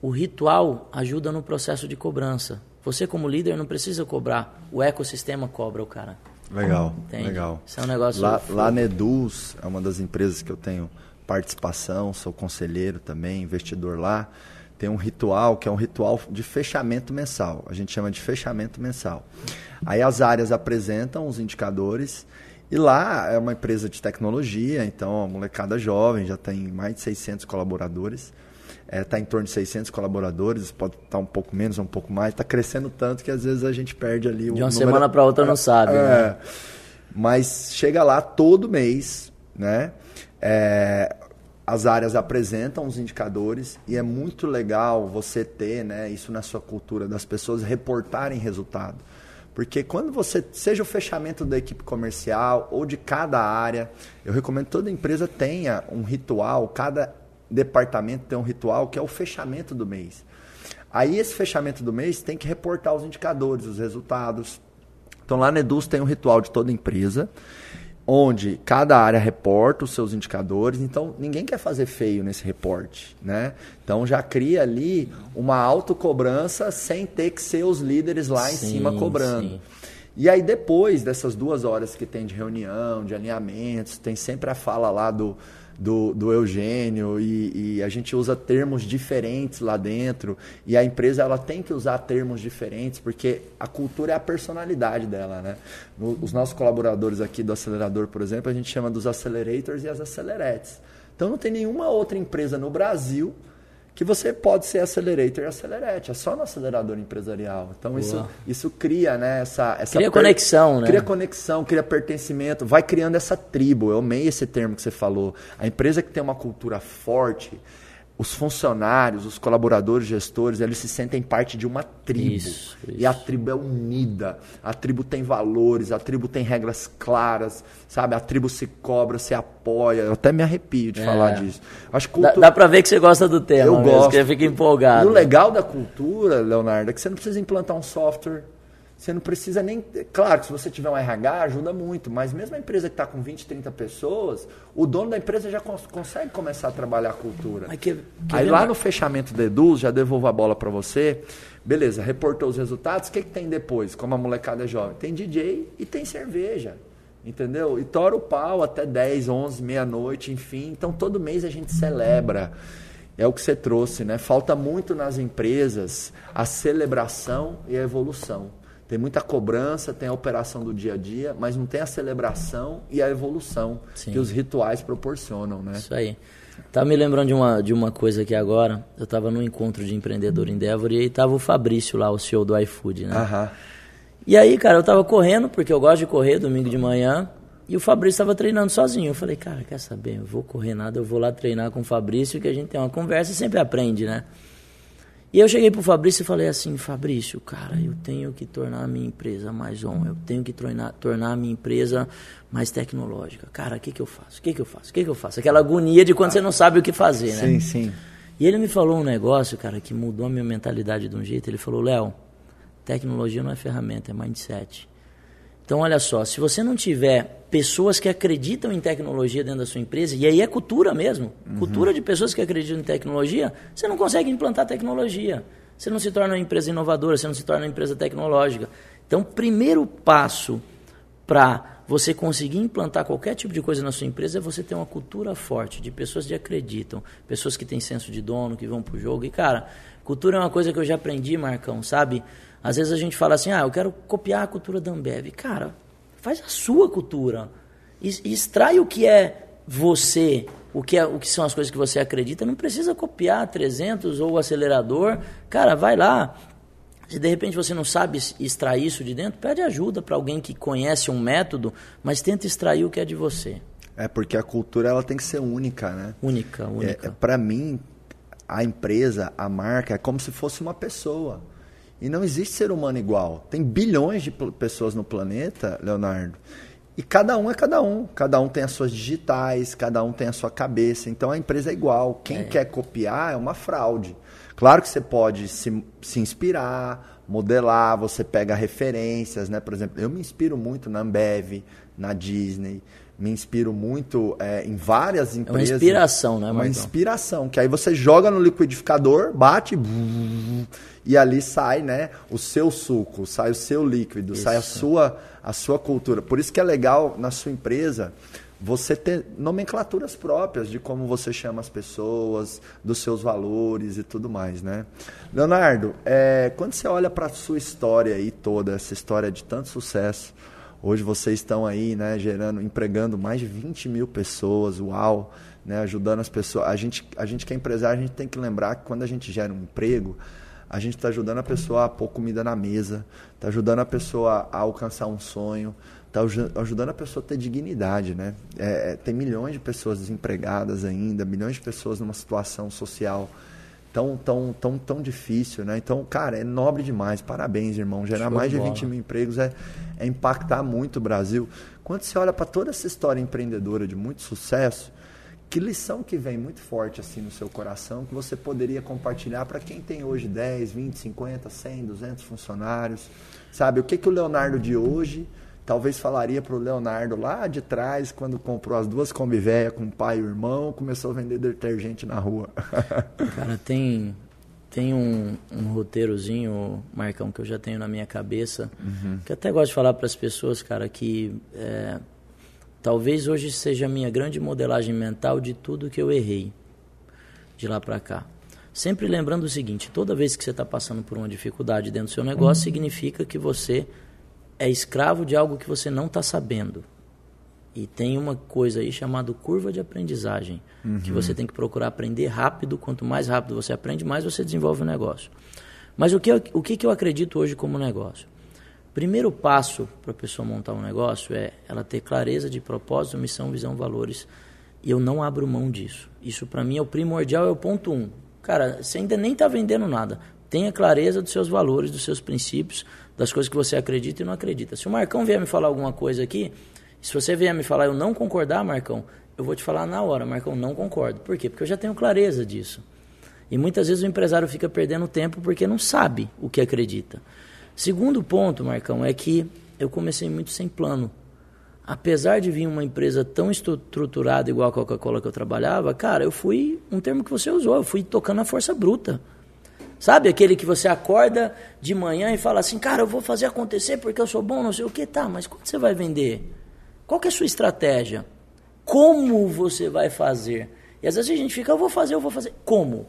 o ritual ajuda no processo de cobrança. Você como líder não precisa cobrar, o ecossistema cobra o cara. Legal, Entende? legal. Isso é um negócio lá, lá na Eduz, é uma das empresas que eu tenho participação, sou conselheiro também, investidor lá tem um ritual que é um ritual de fechamento mensal. A gente chama de fechamento mensal. Aí as áreas apresentam os indicadores e lá é uma empresa de tecnologia, então a molecada jovem já tem mais de 600 colaboradores. Está é, tá em torno de 600 colaboradores, pode estar tá um pouco menos, um pouco mais. Está crescendo tanto que às vezes a gente perde ali o De uma número... semana para outra não sabe. É, né? Mas chega lá todo mês, né? É, as áreas apresentam os indicadores e é muito legal você ter né, isso na sua cultura, das pessoas reportarem resultado. Porque quando você, seja o fechamento da equipe comercial ou de cada área, eu recomendo que toda empresa tenha um ritual, cada departamento tem um ritual que é o fechamento do mês. Aí esse fechamento do mês tem que reportar os indicadores, os resultados. Então lá na Eduz tem um ritual de toda empresa onde cada área reporta os seus indicadores, então ninguém quer fazer feio nesse reporte, né? Então já cria ali uma autocobrança sem ter que ser os líderes lá em sim, cima cobrando. Sim. E aí depois dessas duas horas que tem de reunião, de alinhamentos, tem sempre a fala lá do do, do Eugênio e, e, a gente usa termos diferentes lá dentro e a empresa ela tem que usar termos diferentes porque a cultura é a personalidade dela, né? os nossos colaboradores aqui do acelerador, por exemplo, a gente chama dos accelerators e as aceleretes. Então não tem nenhuma outra empresa no Brasil que você pode ser accelerator e acelerete. É só no acelerador empresarial. Então isso, isso cria, né, essa, essa cria per... conexão, né? Cria conexão, cria pertencimento, vai criando essa tribo. Eu amei esse termo que você falou. A empresa que tem uma cultura forte, os funcionários, os colaboradores, gestores, eles se sentem parte de uma tribo. Isso, isso. E a tribo é unida, a tribo tem valores, a tribo tem regras claras, sabe? A tribo se cobra, se apoia. Eu até me arrepio de é. falar disso. Acho cultura... dá, dá pra ver que você gosta do tema, eu mesmo, gosto. que fica empolgado. E o legal da cultura, Leonardo, é que você não precisa implantar um software você não precisa nem. Claro que se você tiver um RH, ajuda muito, mas mesmo a empresa que está com 20, 30 pessoas, o dono da empresa já cons consegue começar a trabalhar a cultura. Que, que Aí lá no fechamento do Edu, já devolvo a bola para você. Beleza, reportou os resultados, o que, que tem depois? Como a molecada é jovem? Tem DJ e tem cerveja. Entendeu? E tora o pau até 10, 11, meia-noite, enfim. Então todo mês a gente celebra. É o que você trouxe, né? Falta muito nas empresas a celebração e a evolução. Tem muita cobrança, tem a operação do dia a dia, mas não tem a celebração e a evolução Sim. que os rituais proporcionam, né? Isso aí. Tá me lembrando de uma, de uma coisa aqui agora. Eu estava num encontro de empreendedor em Denver e aí tava o Fabrício lá, o CEO do iFood, né? Aham. E aí, cara, eu tava correndo, porque eu gosto de correr domingo de manhã, e o Fabrício estava treinando sozinho. Eu falei, cara, quer saber? Eu vou correr nada, eu vou lá treinar com o Fabrício, que a gente tem uma conversa e sempre aprende, né? E eu cheguei pro Fabrício e falei assim, Fabrício, cara, eu tenho que tornar a minha empresa mais on, eu tenho que tornar, tornar a minha empresa mais tecnológica. Cara, o que, que eu faço? O que, que eu faço? O que, que eu faço? Aquela agonia de quando você não sabe o que fazer, né? Sim, sim. E ele me falou um negócio, cara, que mudou a minha mentalidade de um jeito. Ele falou, Léo, tecnologia não é ferramenta, é mindset. Então, olha só, se você não tiver pessoas que acreditam em tecnologia dentro da sua empresa, e aí é cultura mesmo, uhum. cultura de pessoas que acreditam em tecnologia, você não consegue implantar tecnologia. Você não se torna uma empresa inovadora, você não se torna uma empresa tecnológica. Então, primeiro passo para você conseguir implantar qualquer tipo de coisa na sua empresa é você ter uma cultura forte, de pessoas que acreditam, pessoas que têm senso de dono, que vão para o jogo. E, cara, cultura é uma coisa que eu já aprendi, Marcão, sabe? Às vezes a gente fala assim, ah, eu quero copiar a cultura da Ambev. Cara, faz a sua cultura. E, extrai o que é você, o que, é, o que são as coisas que você acredita. Não precisa copiar 300 ou o acelerador. Cara, vai lá. Se de repente você não sabe extrair isso de dentro, pede ajuda para alguém que conhece um método, mas tenta extrair o que é de você. É porque a cultura ela tem que ser única, né? Única, única. É, para mim, a empresa, a marca é como se fosse uma pessoa. E não existe ser humano igual. Tem bilhões de pessoas no planeta, Leonardo. E cada um é cada um. Cada um tem as suas digitais, cada um tem a sua cabeça. Então a empresa é igual. Quem é. quer copiar é uma fraude. Claro que você pode se, se inspirar, modelar, você pega referências, né? Por exemplo, eu me inspiro muito na Ambev, na Disney, me inspiro muito é, em várias empresas. É uma inspiração, né, Marcão? Uma inspiração, que aí você joga no liquidificador, bate e ali sai, né, o seu suco, sai o seu líquido, isso. sai a sua a sua cultura. Por isso que é legal na sua empresa você ter nomenclaturas próprias de como você chama as pessoas, dos seus valores e tudo mais, né? Leonardo, é, quando você olha para a sua história aí toda, essa história de tanto sucesso, Hoje vocês estão aí, né, gerando, empregando mais de 20 mil pessoas, uau, né, ajudando as pessoas. A gente, a gente que é empresário, a gente tem que lembrar que quando a gente gera um emprego, a gente está ajudando a pessoa a pôr comida na mesa, está ajudando a pessoa a alcançar um sonho, está ajudando a pessoa a ter dignidade, né? É, é, tem milhões de pessoas desempregadas ainda, milhões de pessoas numa situação social tão, tão, tão, tão difícil, né? Então, cara, é nobre demais. Parabéns, irmão. Gerar mais de 20 mil empregos é, é impactar muito o Brasil. Quando você olha para toda essa história empreendedora de muito sucesso, que lição que vem muito forte assim no seu coração que você poderia compartilhar para quem tem hoje 10, 20, 50, 100, 200 funcionários? Sabe, o que, que o Leonardo de hoje talvez falaria para o Leonardo lá de trás, quando comprou as duas Kombi véia com o pai e o irmão, começou a vender detergente na rua. Cara, tem, tem um, um roteirozinho, Marcão, que eu já tenho na minha cabeça, uhum. que até gosto de falar para as pessoas, cara, que é, talvez hoje seja a minha grande modelagem mental de tudo que eu errei de lá para cá. Sempre lembrando o seguinte: toda vez que você está passando por uma dificuldade dentro do seu negócio, uhum. significa que você é escravo de algo que você não está sabendo. E tem uma coisa aí chamada curva de aprendizagem, uhum. que você tem que procurar aprender rápido. Quanto mais rápido você aprende, mais você desenvolve o negócio. Mas o que, eu, o que, que eu acredito hoje como negócio? Primeiro passo para a pessoa montar um negócio é ela ter clareza de propósito, missão, visão, valores E eu não abro mão disso. Isso para mim é o primordial, é o ponto um. Cara, você ainda nem está vendendo nada. Tenha clareza dos seus valores, dos seus princípios, das coisas que você acredita e não acredita. Se o Marcão vier me falar alguma coisa aqui, se você vier me falar eu não concordar, Marcão, eu vou te falar na hora, Marcão, não concordo. Por quê? Porque eu já tenho clareza disso. E muitas vezes o empresário fica perdendo tempo porque não sabe o que acredita. Segundo ponto, Marcão, é que eu comecei muito sem plano. Apesar de vir uma empresa tão estruturada igual a Coca-Cola que eu trabalhava, cara, eu fui, um termo que você usou, eu fui tocando a força bruta. Sabe aquele que você acorda de manhã e fala assim, cara, eu vou fazer acontecer porque eu sou bom, não sei o que, tá, mas quando você vai vender? Qual que é a sua estratégia? Como você vai fazer? E às vezes a gente fica, eu vou fazer, eu vou fazer. Como?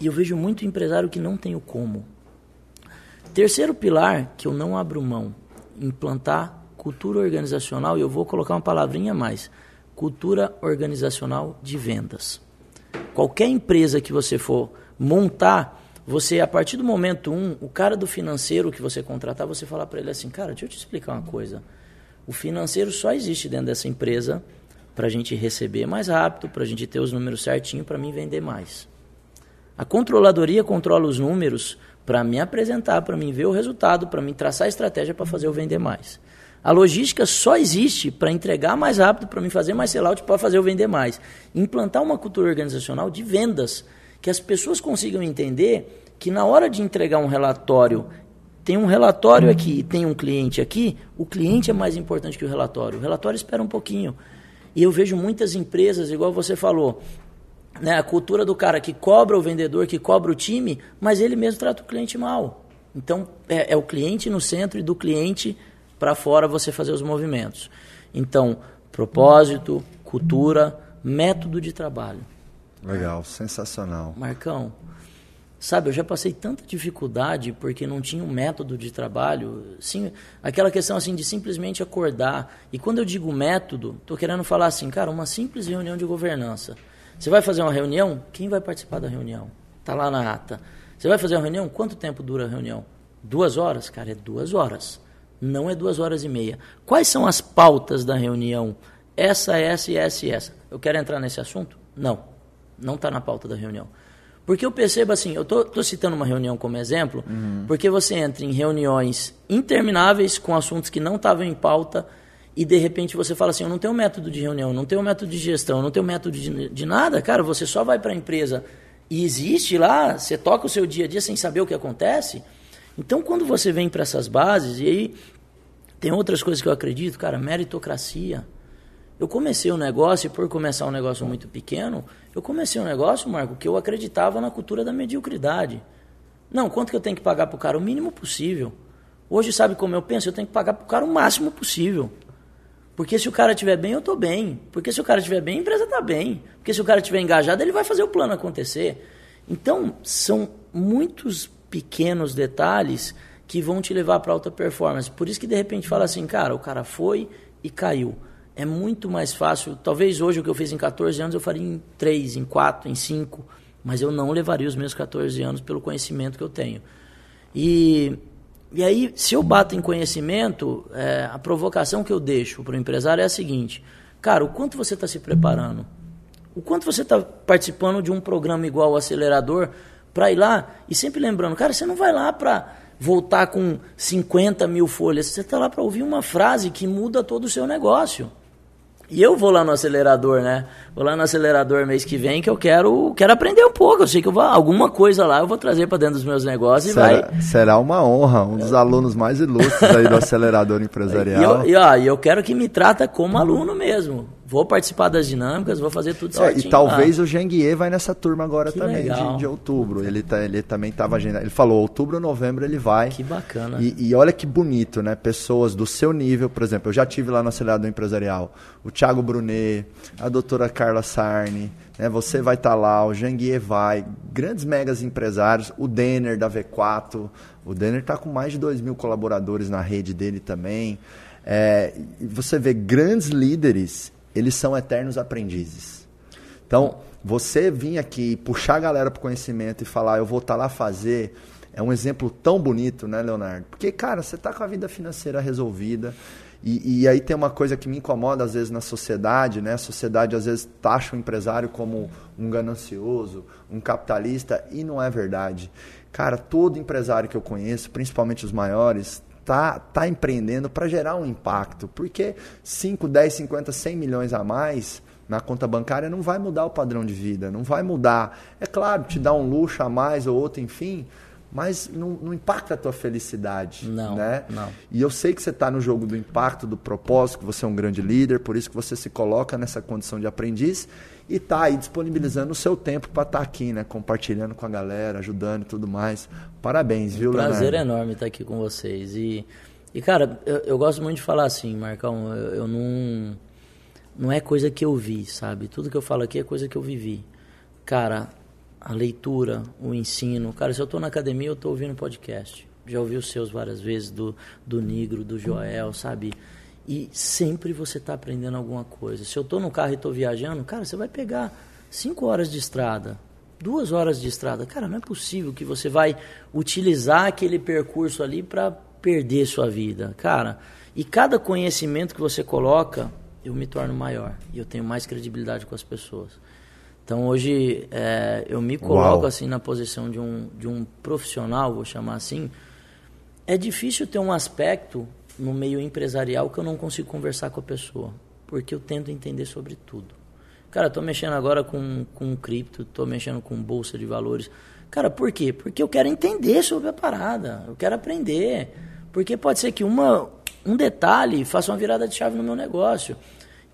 E eu vejo muito empresário que não tem o como. Terceiro pilar que eu não abro mão, implantar cultura organizacional, e eu vou colocar uma palavrinha a mais, cultura organizacional de vendas. Qualquer empresa que você for montar, você, a partir do momento um, o cara do financeiro que você contratar, você falar para ele assim, cara, deixa eu te explicar uma coisa. O financeiro só existe dentro dessa empresa para a gente receber mais rápido, para a gente ter os números certinho, para mim vender mais. A controladoria controla os números para me apresentar, para mim ver o resultado, para me traçar a estratégia para fazer eu vender mais. A logística só existe para entregar mais rápido, para me fazer mais sellout, para fazer eu vender mais. Implantar uma cultura organizacional de vendas, que as pessoas consigam entender que na hora de entregar um relatório, tem um relatório aqui e tem um cliente aqui, o cliente é mais importante que o relatório. O relatório espera um pouquinho. E eu vejo muitas empresas, igual você falou, né, a cultura do cara que cobra o vendedor, que cobra o time, mas ele mesmo trata o cliente mal. Então, é, é o cliente no centro e do cliente para fora você fazer os movimentos. Então, propósito, cultura, método de trabalho. Legal, sensacional. Marcão, sabe, eu já passei tanta dificuldade porque não tinha um método de trabalho, sim, aquela questão assim de simplesmente acordar. E quando eu digo método, estou querendo falar assim, cara, uma simples reunião de governança. Você vai fazer uma reunião? Quem vai participar da reunião? Está lá na ata. Você vai fazer uma reunião? Quanto tempo dura a reunião? Duas horas? Cara, é duas horas. Não é duas horas e meia. Quais são as pautas da reunião? Essa, essa essa e essa. Eu quero entrar nesse assunto? Não. Não está na pauta da reunião. Porque eu percebo assim, eu estou citando uma reunião como exemplo, uhum. porque você entra em reuniões intermináveis com assuntos que não estavam em pauta e de repente você fala assim, eu não tenho método de reunião, não tenho método de gestão, não tenho método de, de nada, cara, você só vai para a empresa e existe lá, você toca o seu dia a dia sem saber o que acontece. Então, quando você vem para essas bases, e aí tem outras coisas que eu acredito, cara, meritocracia. Eu comecei um negócio, e por começar um negócio muito pequeno, eu comecei um negócio, Marco, que eu acreditava na cultura da mediocridade. Não, quanto que eu tenho que pagar para o cara? O mínimo possível. Hoje, sabe como eu penso? Eu tenho que pagar para o cara o máximo possível. Porque se o cara estiver bem, eu estou bem. Porque se o cara estiver bem, a empresa está bem. Porque se o cara estiver engajado, ele vai fazer o plano acontecer. Então, são muitos pequenos detalhes que vão te levar para alta performance. Por isso que de repente fala assim, cara, o cara foi e caiu. É muito mais fácil. Talvez hoje o que eu fiz em 14 anos eu faria em 3, em 4, em 5, mas eu não levaria os meus 14 anos pelo conhecimento que eu tenho. E e aí, se eu bato em conhecimento, é, a provocação que eu deixo para o empresário é a seguinte: cara, o quanto você está se preparando? O quanto você está participando de um programa igual o Acelerador para ir lá? E sempre lembrando, cara, você não vai lá para voltar com 50 mil folhas, você está lá para ouvir uma frase que muda todo o seu negócio. E eu vou lá no acelerador, né? Vou lá no acelerador mês que vem que eu quero, quero aprender um pouco. Eu sei que eu vou, alguma coisa lá eu vou trazer para dentro dos meus negócios será, e vai. Será uma honra, um dos alunos mais ilustres aí do acelerador empresarial. E eu, e, ó, eu quero que me trata como aluno mesmo. Vou participar das dinâmicas, vou fazer tudo certinho. É, e talvez lá. o Genguier vai nessa turma agora que também, de, de, outubro. Ele, tá, ele também estava agendando. Ele falou, outubro, novembro ele vai. Que bacana. E, e, olha que bonito, né? Pessoas do seu nível, por exemplo, eu já tive lá no Acelerador Empresarial. O Thiago Brunet, a doutora Carla Sarni, né? Você vai estar tá lá, o Janguier vai, grandes megas empresários, o Denner da V4. O Denner está com mais de 2 mil colaboradores na rede dele também. É, você vê grandes líderes eles são eternos aprendizes. Então, você vir aqui puxar a galera para o conhecimento e falar, eu vou estar tá lá fazer, é um exemplo tão bonito, né, Leonardo? Porque, cara, você está com a vida financeira resolvida E, e, aí tem uma coisa que me incomoda às vezes na sociedade, né? A sociedade às vezes taxa o empresário como um ganancioso, um capitalista, e não é verdade. Cara, todo empresário que eu conheço, principalmente os maiores, tá, tá empreendendo para gerar um impacto. Porque 5, 10, 50, 100 milhões a mais na conta bancária não vai mudar o padrão de vida, não vai mudar. É claro, te dá um luxo a mais ou outro, enfim, mas não, não, impacta a tua felicidade. Não, né? não. E eu sei que você está no jogo do impacto, do propósito, que você é um grande líder, por isso que você se coloca nessa condição de aprendiz e está aí disponibilizando o seu tempo para estar tá aqui, né? Compartilhando com a galera, ajudando e tudo mais. Parabéns, viu, Leonardo? Prazer enorme estar aqui com vocês. E, e cara, eu, eu gosto muito de falar assim, Marcão, eu, eu não... Não é coisa que eu vi, sabe? Tudo que eu falo aqui é coisa que eu vivi. Cara, a leitura, o ensino. Cara, se eu estou na academia, eu estou ouvindo podcast. Já ouvi os seus várias vezes, do, do Nigro, do Joel, sabe? E sempre você está aprendendo alguma coisa. Se eu estou no carro e estou viajando, cara, você vai pegar cinco horas de estrada, duas horas de estrada. Cara, não é possível que você vai utilizar aquele percurso ali para perder sua vida. Cara, e cada conhecimento que você coloca, eu me torno maior. E eu tenho mais credibilidade com as pessoas. Então hoje é, eu me coloco Uau. assim na posição de um, de um profissional, vou chamar assim. É difícil ter um aspecto no meio empresarial que eu não consigo conversar com a pessoa, porque eu tento entender sobre tudo. Cara, estou mexendo agora com, com cripto, estou mexendo com bolsa de valores. Cara, por quê? Porque eu quero entender sobre a parada, eu quero aprender. Porque pode ser que uma, um detalhe faça uma virada de chave no meu negócio.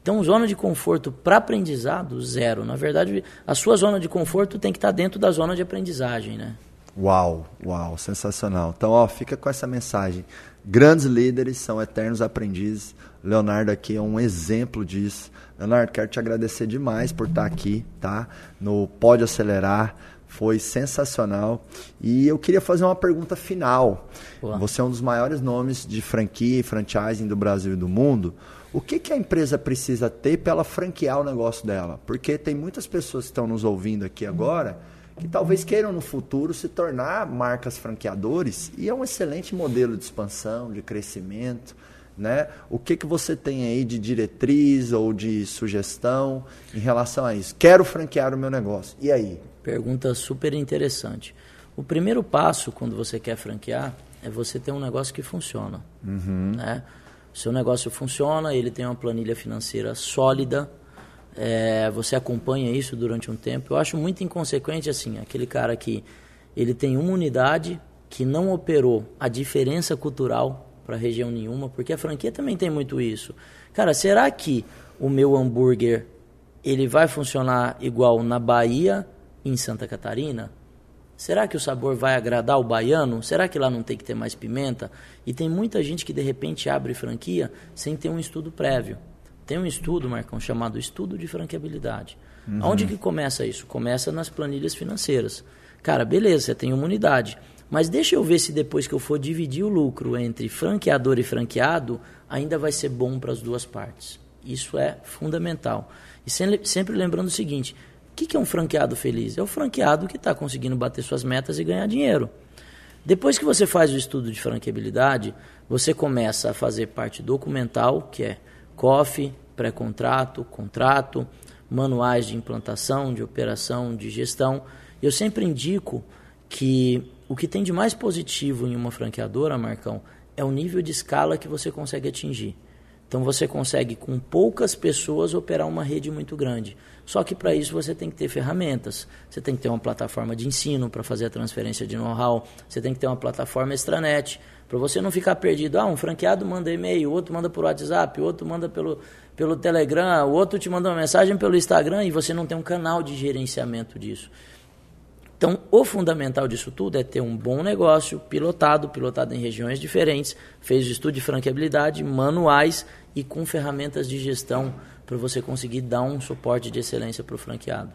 Então, zona de conforto para aprendizado, zero. Na verdade, a sua zona de conforto tem que estar tá dentro da zona de aprendizagem, né? Uau, uau, sensacional. Então, ó, fica com essa mensagem. Grandes líderes são eternos aprendizes. Leonardo aqui é um exemplo disso. Leonardo, quero te agradecer demais por estar aqui, tá? No Pode Acelerar. Foi sensacional. E eu queria fazer uma pergunta final. Você é um dos maiores nomes de franquia e franchising do Brasil e do mundo. O que, que a empresa precisa ter para ela franquear o negócio dela? Porque tem muitas pessoas que estão nos ouvindo aqui agora que talvez queiram no futuro se tornar marcas franqueadores e é um excelente modelo de expansão, de crescimento. Né? O que, que você tem aí de diretriz ou de sugestão em relação a isso? Quero franquear o meu negócio. E aí? Pergunta super interessante. O primeiro passo quando você quer franquear é você ter um negócio que funciona. Uhum. Né? Seu negócio funciona, ele tem uma planilha financeira sólida, é, você acompanha isso durante um tempo. Eu acho muito inconsequente assim, aquele cara que ele tem uma unidade que não operou a diferença cultural para região nenhuma, porque a franquia também tem muito isso. Cara, será que o meu hambúrguer ele vai funcionar igual na Bahia em Santa Catarina? Será que o sabor vai agradar o baiano? Será que lá não tem que ter mais pimenta? E tem muita gente que de repente abre franquia sem ter um estudo prévio. Tem um estudo, Marcão, chamado Estudo de Franqueabilidade. Uhum. Onde que começa isso? Começa nas planilhas financeiras. Cara, beleza, você tem uma unidade. Mas deixa eu ver se depois que eu for dividir o lucro entre franqueador e franqueado, ainda vai ser bom para as duas partes. Isso é fundamental. E sempre lembrando o seguinte: que, que é um franqueado feliz? É o franqueado que está conseguindo bater suas metas e ganhar dinheiro. Depois que você faz o estudo de franqueabilidade, você começa a fazer parte documental, que é COF, pré-contrato, contrato, manuais de implantação, de operação, de gestão. Eu sempre indico que o que tem de mais positivo em uma franqueadora, Marcão, é o nível de escala que você consegue atingir. Então você consegue com poucas pessoas operar uma rede muito grande. Só que para isso você tem que ter ferramentas. Você tem que ter uma plataforma de ensino para fazer a transferência de know-how. Você tem que ter uma plataforma extranet para você não ficar perdido. Ah, um franqueado manda e-mail, outro manda por WhatsApp, outro manda pelo, pelo Telegram, o outro te manda uma mensagem pelo Instagram e você não tem um canal de gerenciamento disso. Então, o fundamental disso tudo é ter um bom negócio, pilotado, pilotado em regiões diferentes, fez o estudo de franqueabilidade, manuais e com ferramentas de gestão para você conseguir dar um suporte de excelência para o franqueado.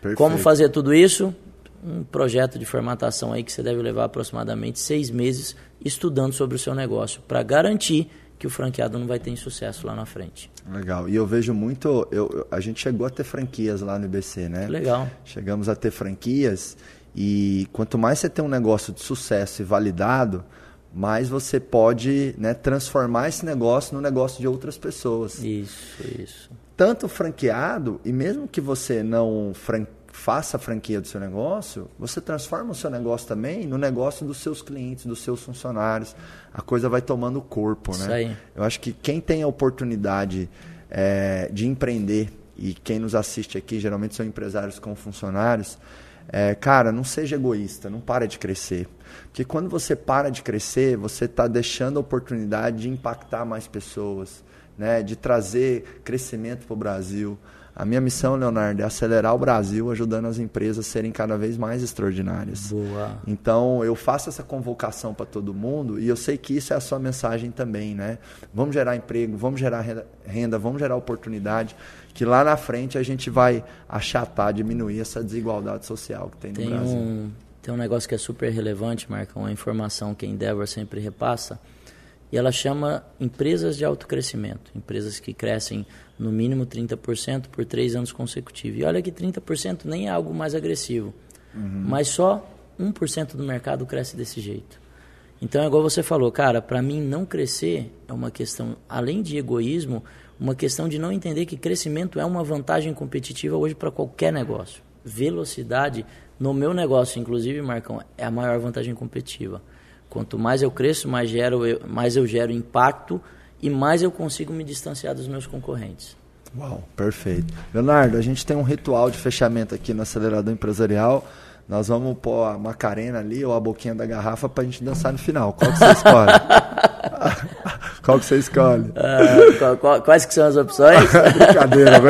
Perfeito. Como fazer tudo isso? Um projeto de formatação aí que você deve levar aproximadamente seis meses estudando sobre o seu negócio para garantir que o franqueado não vai ter insucesso lá na frente. Legal. E eu vejo muito. Eu, a gente chegou a ter franquias lá no IBC, né? Legal. Chegamos a ter franquias e quanto mais você tem um negócio de sucesso e validado, mais você pode né, transformar esse negócio no negócio de outras pessoas. Isso, isso. Tanto franqueado, e mesmo que você não fran faça a franquia do seu negócio, você transforma o seu negócio também no negócio dos seus clientes, dos seus funcionários. A coisa vai tomando corpo, né? Isso aí. Eu acho que quem tem a oportunidade é, de empreender, e quem nos assiste aqui geralmente são empresários com funcionários, é, cara, não seja egoísta, não para de crescer. Porque quando você para de crescer, você está deixando a oportunidade de impactar mais pessoas, né? de trazer crescimento para o Brasil. A minha missão, Leonardo, é acelerar o Brasil, ajudando as empresas a serem cada vez mais extraordinárias. Boa. Então, eu faço essa convocação para todo mundo e eu sei que isso é a sua mensagem também, né? Vamos gerar emprego, vamos gerar renda, vamos gerar oportunidade, que lá na frente a gente vai achatar, diminuir essa desigualdade social que tem no tem Brasil. Um, tem um negócio que é super relevante, Marca, uma informação que a Endeavor sempre repassa, e ela chama empresas de alto crescimento, empresas que crescem no mínimo 30% por três anos consecutivos. E olha que 30% nem é algo mais agressivo, uhum. mas só 1% do mercado cresce desse jeito. Então é igual você falou, cara, para mim não crescer é uma questão, além de egoísmo, uma questão de não entender que crescimento é uma vantagem competitiva hoje para qualquer negócio. Velocidade, no meu negócio, inclusive, Marcão, é a maior vantagem competitiva. Quanto mais eu cresço, mais, gero, mais eu gero impacto e mais eu consigo me distanciar dos meus concorrentes. Uau, perfeito. Leonardo, a gente tem um ritual de fechamento aqui no Acelerador Empresarial. Nós vamos pôr a Macarena ali ou a boquinha da garrafa para a gente dançar no final. Qual que você escolhe? Qual que você escolhe? Uh, qual, quais que são as opções? brincadeira,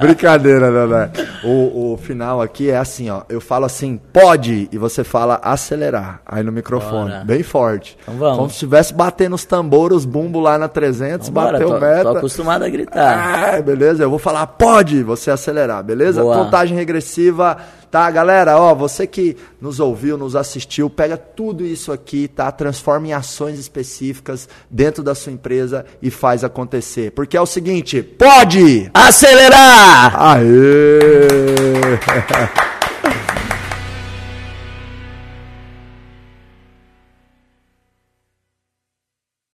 brincadeira, Leonardo. O, o final aqui é assim, ó. Eu falo assim, pode, e você fala acelerar. Aí no microfone, Bora. bem forte. Então vamos. Como se estivesse batendo os tambores, os bumbo lá na 300, Vambora, bateu tô, meta. Tô acostumado a gritar. Ah, beleza, eu vou falar pode, você acelerar, beleza? Boa. Contagem regressiva Tá, galera, ó, você que nos ouviu, nos assistiu, pega tudo isso aqui, tá? Transforma em ações específicas dentro da sua empresa e faz acontecer. Porque é o seguinte, pode acelerar! Aê!